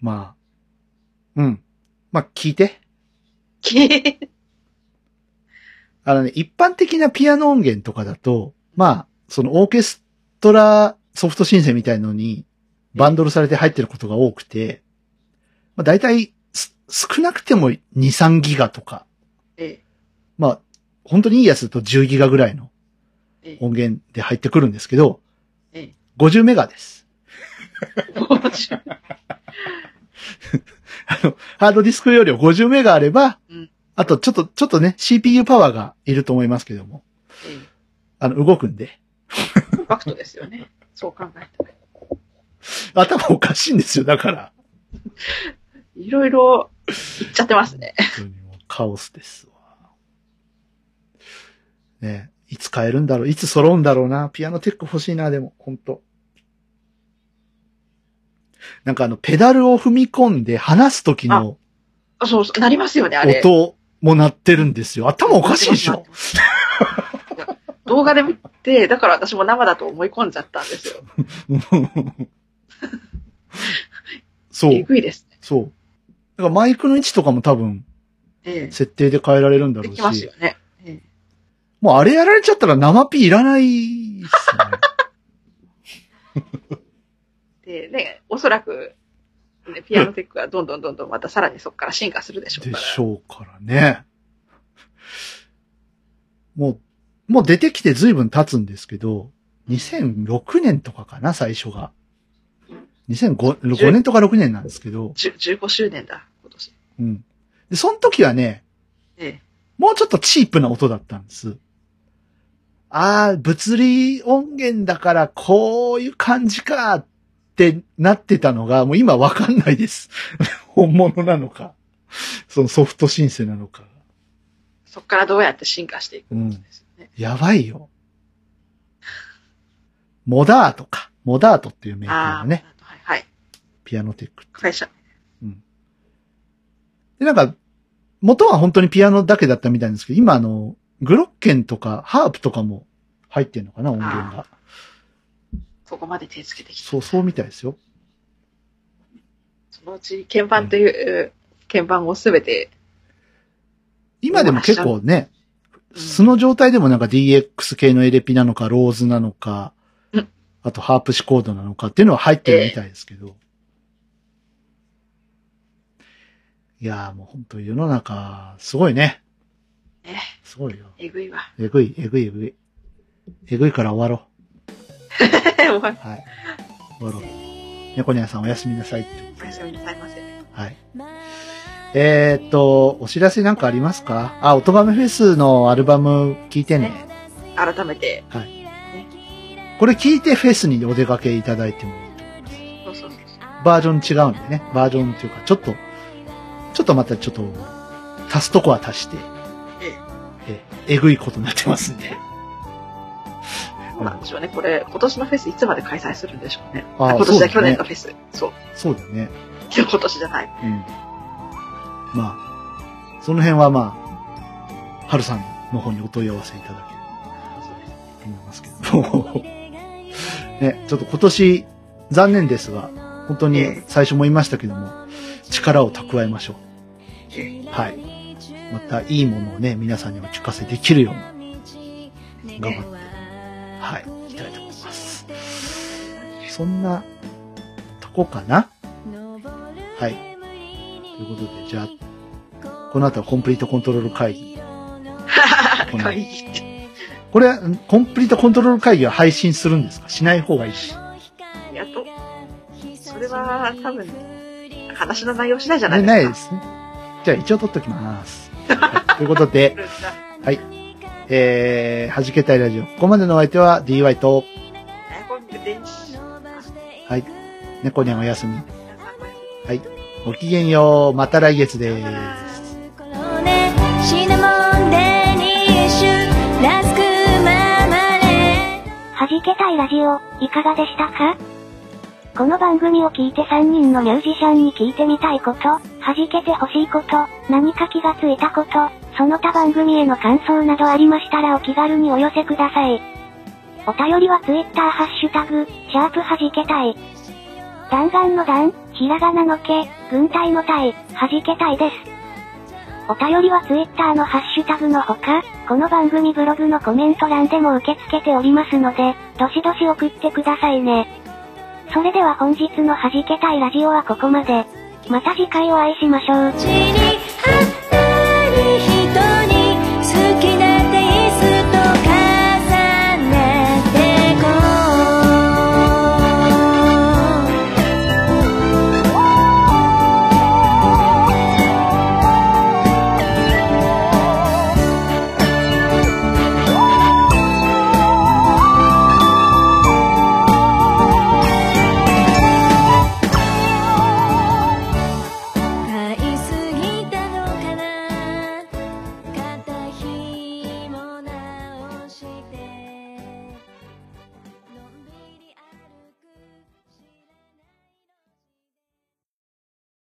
まあ、うん。まあ、聞いて。あのね、一般的なピアノ音源とかだと、まあ、そのオーケストラソフトシンセみたいのにバンドルされて入ってることが多くて、まあ大体す少なくても2、3ギガとか、えまあ、本当にいいやつだと10ギガぐらいのえ、え。音源で入ってくるんですけど、え、え。50メガです。あの、ハードディスク容量50メガあれば、うん。あとちょっと、ちょっとね、CPU パワーがいると思いますけども、えあの、動くんで、えコンパクトですよね。そう考えたら。頭おかしいんですよ、だから。いろいろ言っちゃってますね。本当にもうカオスですわ。ねいつ買えるんだろういつ揃うんだろうなピアノテック欲しいな、でも、本当なんかあの、ペダルを踏み込んで離す時のそうそう、なりますよね、あれ。音も鳴ってるんですよ。頭おかしいでしょ動画で見て、だから私も生だと思い込んじゃったんですよ。え そう、ぐいですね。そう。だからマイクの位置とかも多分、え設定で変えられるんだえ。ろうしできますよ、ね。えもうあれやられちゃったら生ピいらないっすよね。えで、ね、おそらく、ね、ピアノテックはどんどんどんどんまたさらにそこから進化するでしょうでから。しょうからね。もう、もう出てきて随分経つんですけど、2006年とかかな、最初が。2005 5年とか6年なんですけど、10 15周年だ、今年。うん。で、その時はね、ええ。もうちょっとチープな音だったんです。ああ、物理音源だからこういう感じかってなってたのが、もう今わかんないです。本物なのか、そのソフトシンセなのか。そこからどうやって進化していくのかですよね。やばいよ。モダートか。モダートっていうメーカーのね、はい、はい。ピアノテック。会社。で、なんか、元は本当にピアノだけだったみたいなんですけど、今あの、グロッケンとかハープとかも入ってんのかな、音源が。そこまで手つけてきた。そう、そうみたいですよ。そのうち鍵盤という、鍵盤をすべて、今でも結構ね、うん素の状態でもなんか DX 系のエレピなのか、ローズなのかうん、あとハープシコードなのかっていうのは入ってるみたいですけど。いやーもう本当世の中、すごいね。ね、すごいよ。えぐいわ。えぐい、えぐい、えぐい。えぐいから終わろおう。はい。終わろう。猫ニャンさんおやすみなさいって。やすみなさいませ。はい。えー、っと、お知らせなんかありますか？あ、音ガメフェスのアルバム聞いてね。改めて、これ聞いてフェスにお出かけいただいてもいいと思います。そうそうそう。バージョン違うんでね。バージョンっていうか、ちょっと、ちょっとまたちょっと、足すとこは足して、ええ。え、えぐいことになってますんで。そうなんでしょうね。これ、今年のフェスいつまで開催するんでしょうね。あ今年だ、ね年のフェス。そう。そうだよね。今年じゃない。うん。まあ、その辺はまあ、はるさんの方にお問い合わせいただければそうです。と思いますけど。ね、ちょっと今年、残念ですが、本当に最初も言いましたけども、力を蓄えましょえう。はい。またいいものをね、皆さんにお聞かせできるように、頑張って、はい、いきたいと思います。そんな、とこかな？はい。ということで、じゃあ、この後はコンプリートコントロール会議。この会議。これ、んコンプリートコントロール会議は配信するんですか？しない方がいいし。やっと。それは多分、話の内容次第じゃなねいですか？ないですね。じゃあ一応取っときます。はい、ということで、はい。えー、弾けたいラジオ。ここまでのお相手は DY と。はい。猫にゃんおやすみ。はい。ごきげんよう。また来月です。弾けたいラジオ、いかがでしたか？この番組を聞いて3人のミュージシャンに聞いてみたいこと、弾けてほしいこと、何か気がついたこと、その他番組への感想などありましたらお気軽にお寄せください。お便りは Twitter ハッシュタグ、シャープ弾けたい。弾丸の弾、ひらがなのけ、軍隊の隊、弾けたいです。お便りは Twitter のハッシュタグのほか、この番組ブログのコメント欄でも受け付けておりますので、どしどし送ってくださいね。それでは本日の弾けたいラジオはここまで。また次回お会いしましょう。